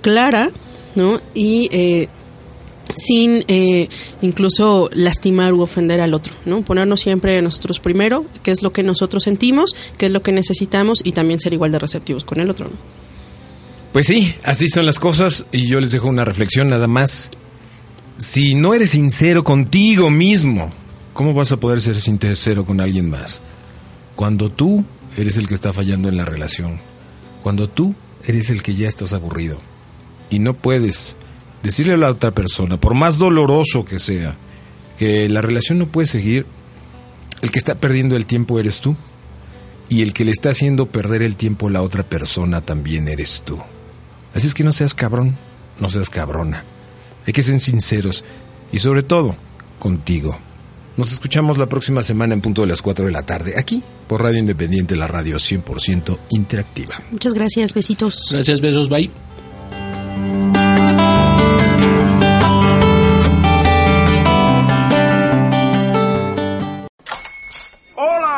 clara ¿no? y eh, sin eh, incluso lastimar u ofender al otro, ¿no? Ponernos siempre nosotros primero, qué es lo que nosotros sentimos, qué es lo que necesitamos y también ser igual de receptivos con el otro. Pues sí, así son las cosas y yo les dejo una reflexión nada más. Si no eres sincero contigo mismo, ¿cómo vas a poder ser sincero con alguien más? Cuando tú eres el que está fallando en la relación, cuando tú eres el que ya estás aburrido y no puedes decirle a la otra persona, por más doloroso que sea, que la relación no puede seguir, el que está perdiendo el tiempo eres tú. Y el que le está haciendo perder el tiempo a la otra persona también eres tú. Así es que no seas cabrón, no seas cabrona. Hay que ser sinceros y sobre todo contigo. Nos escuchamos la próxima semana en punto de las 4 de la tarde, aquí por Radio Independiente, la radio 100% interactiva. Muchas gracias, besitos. Gracias, besos, bye.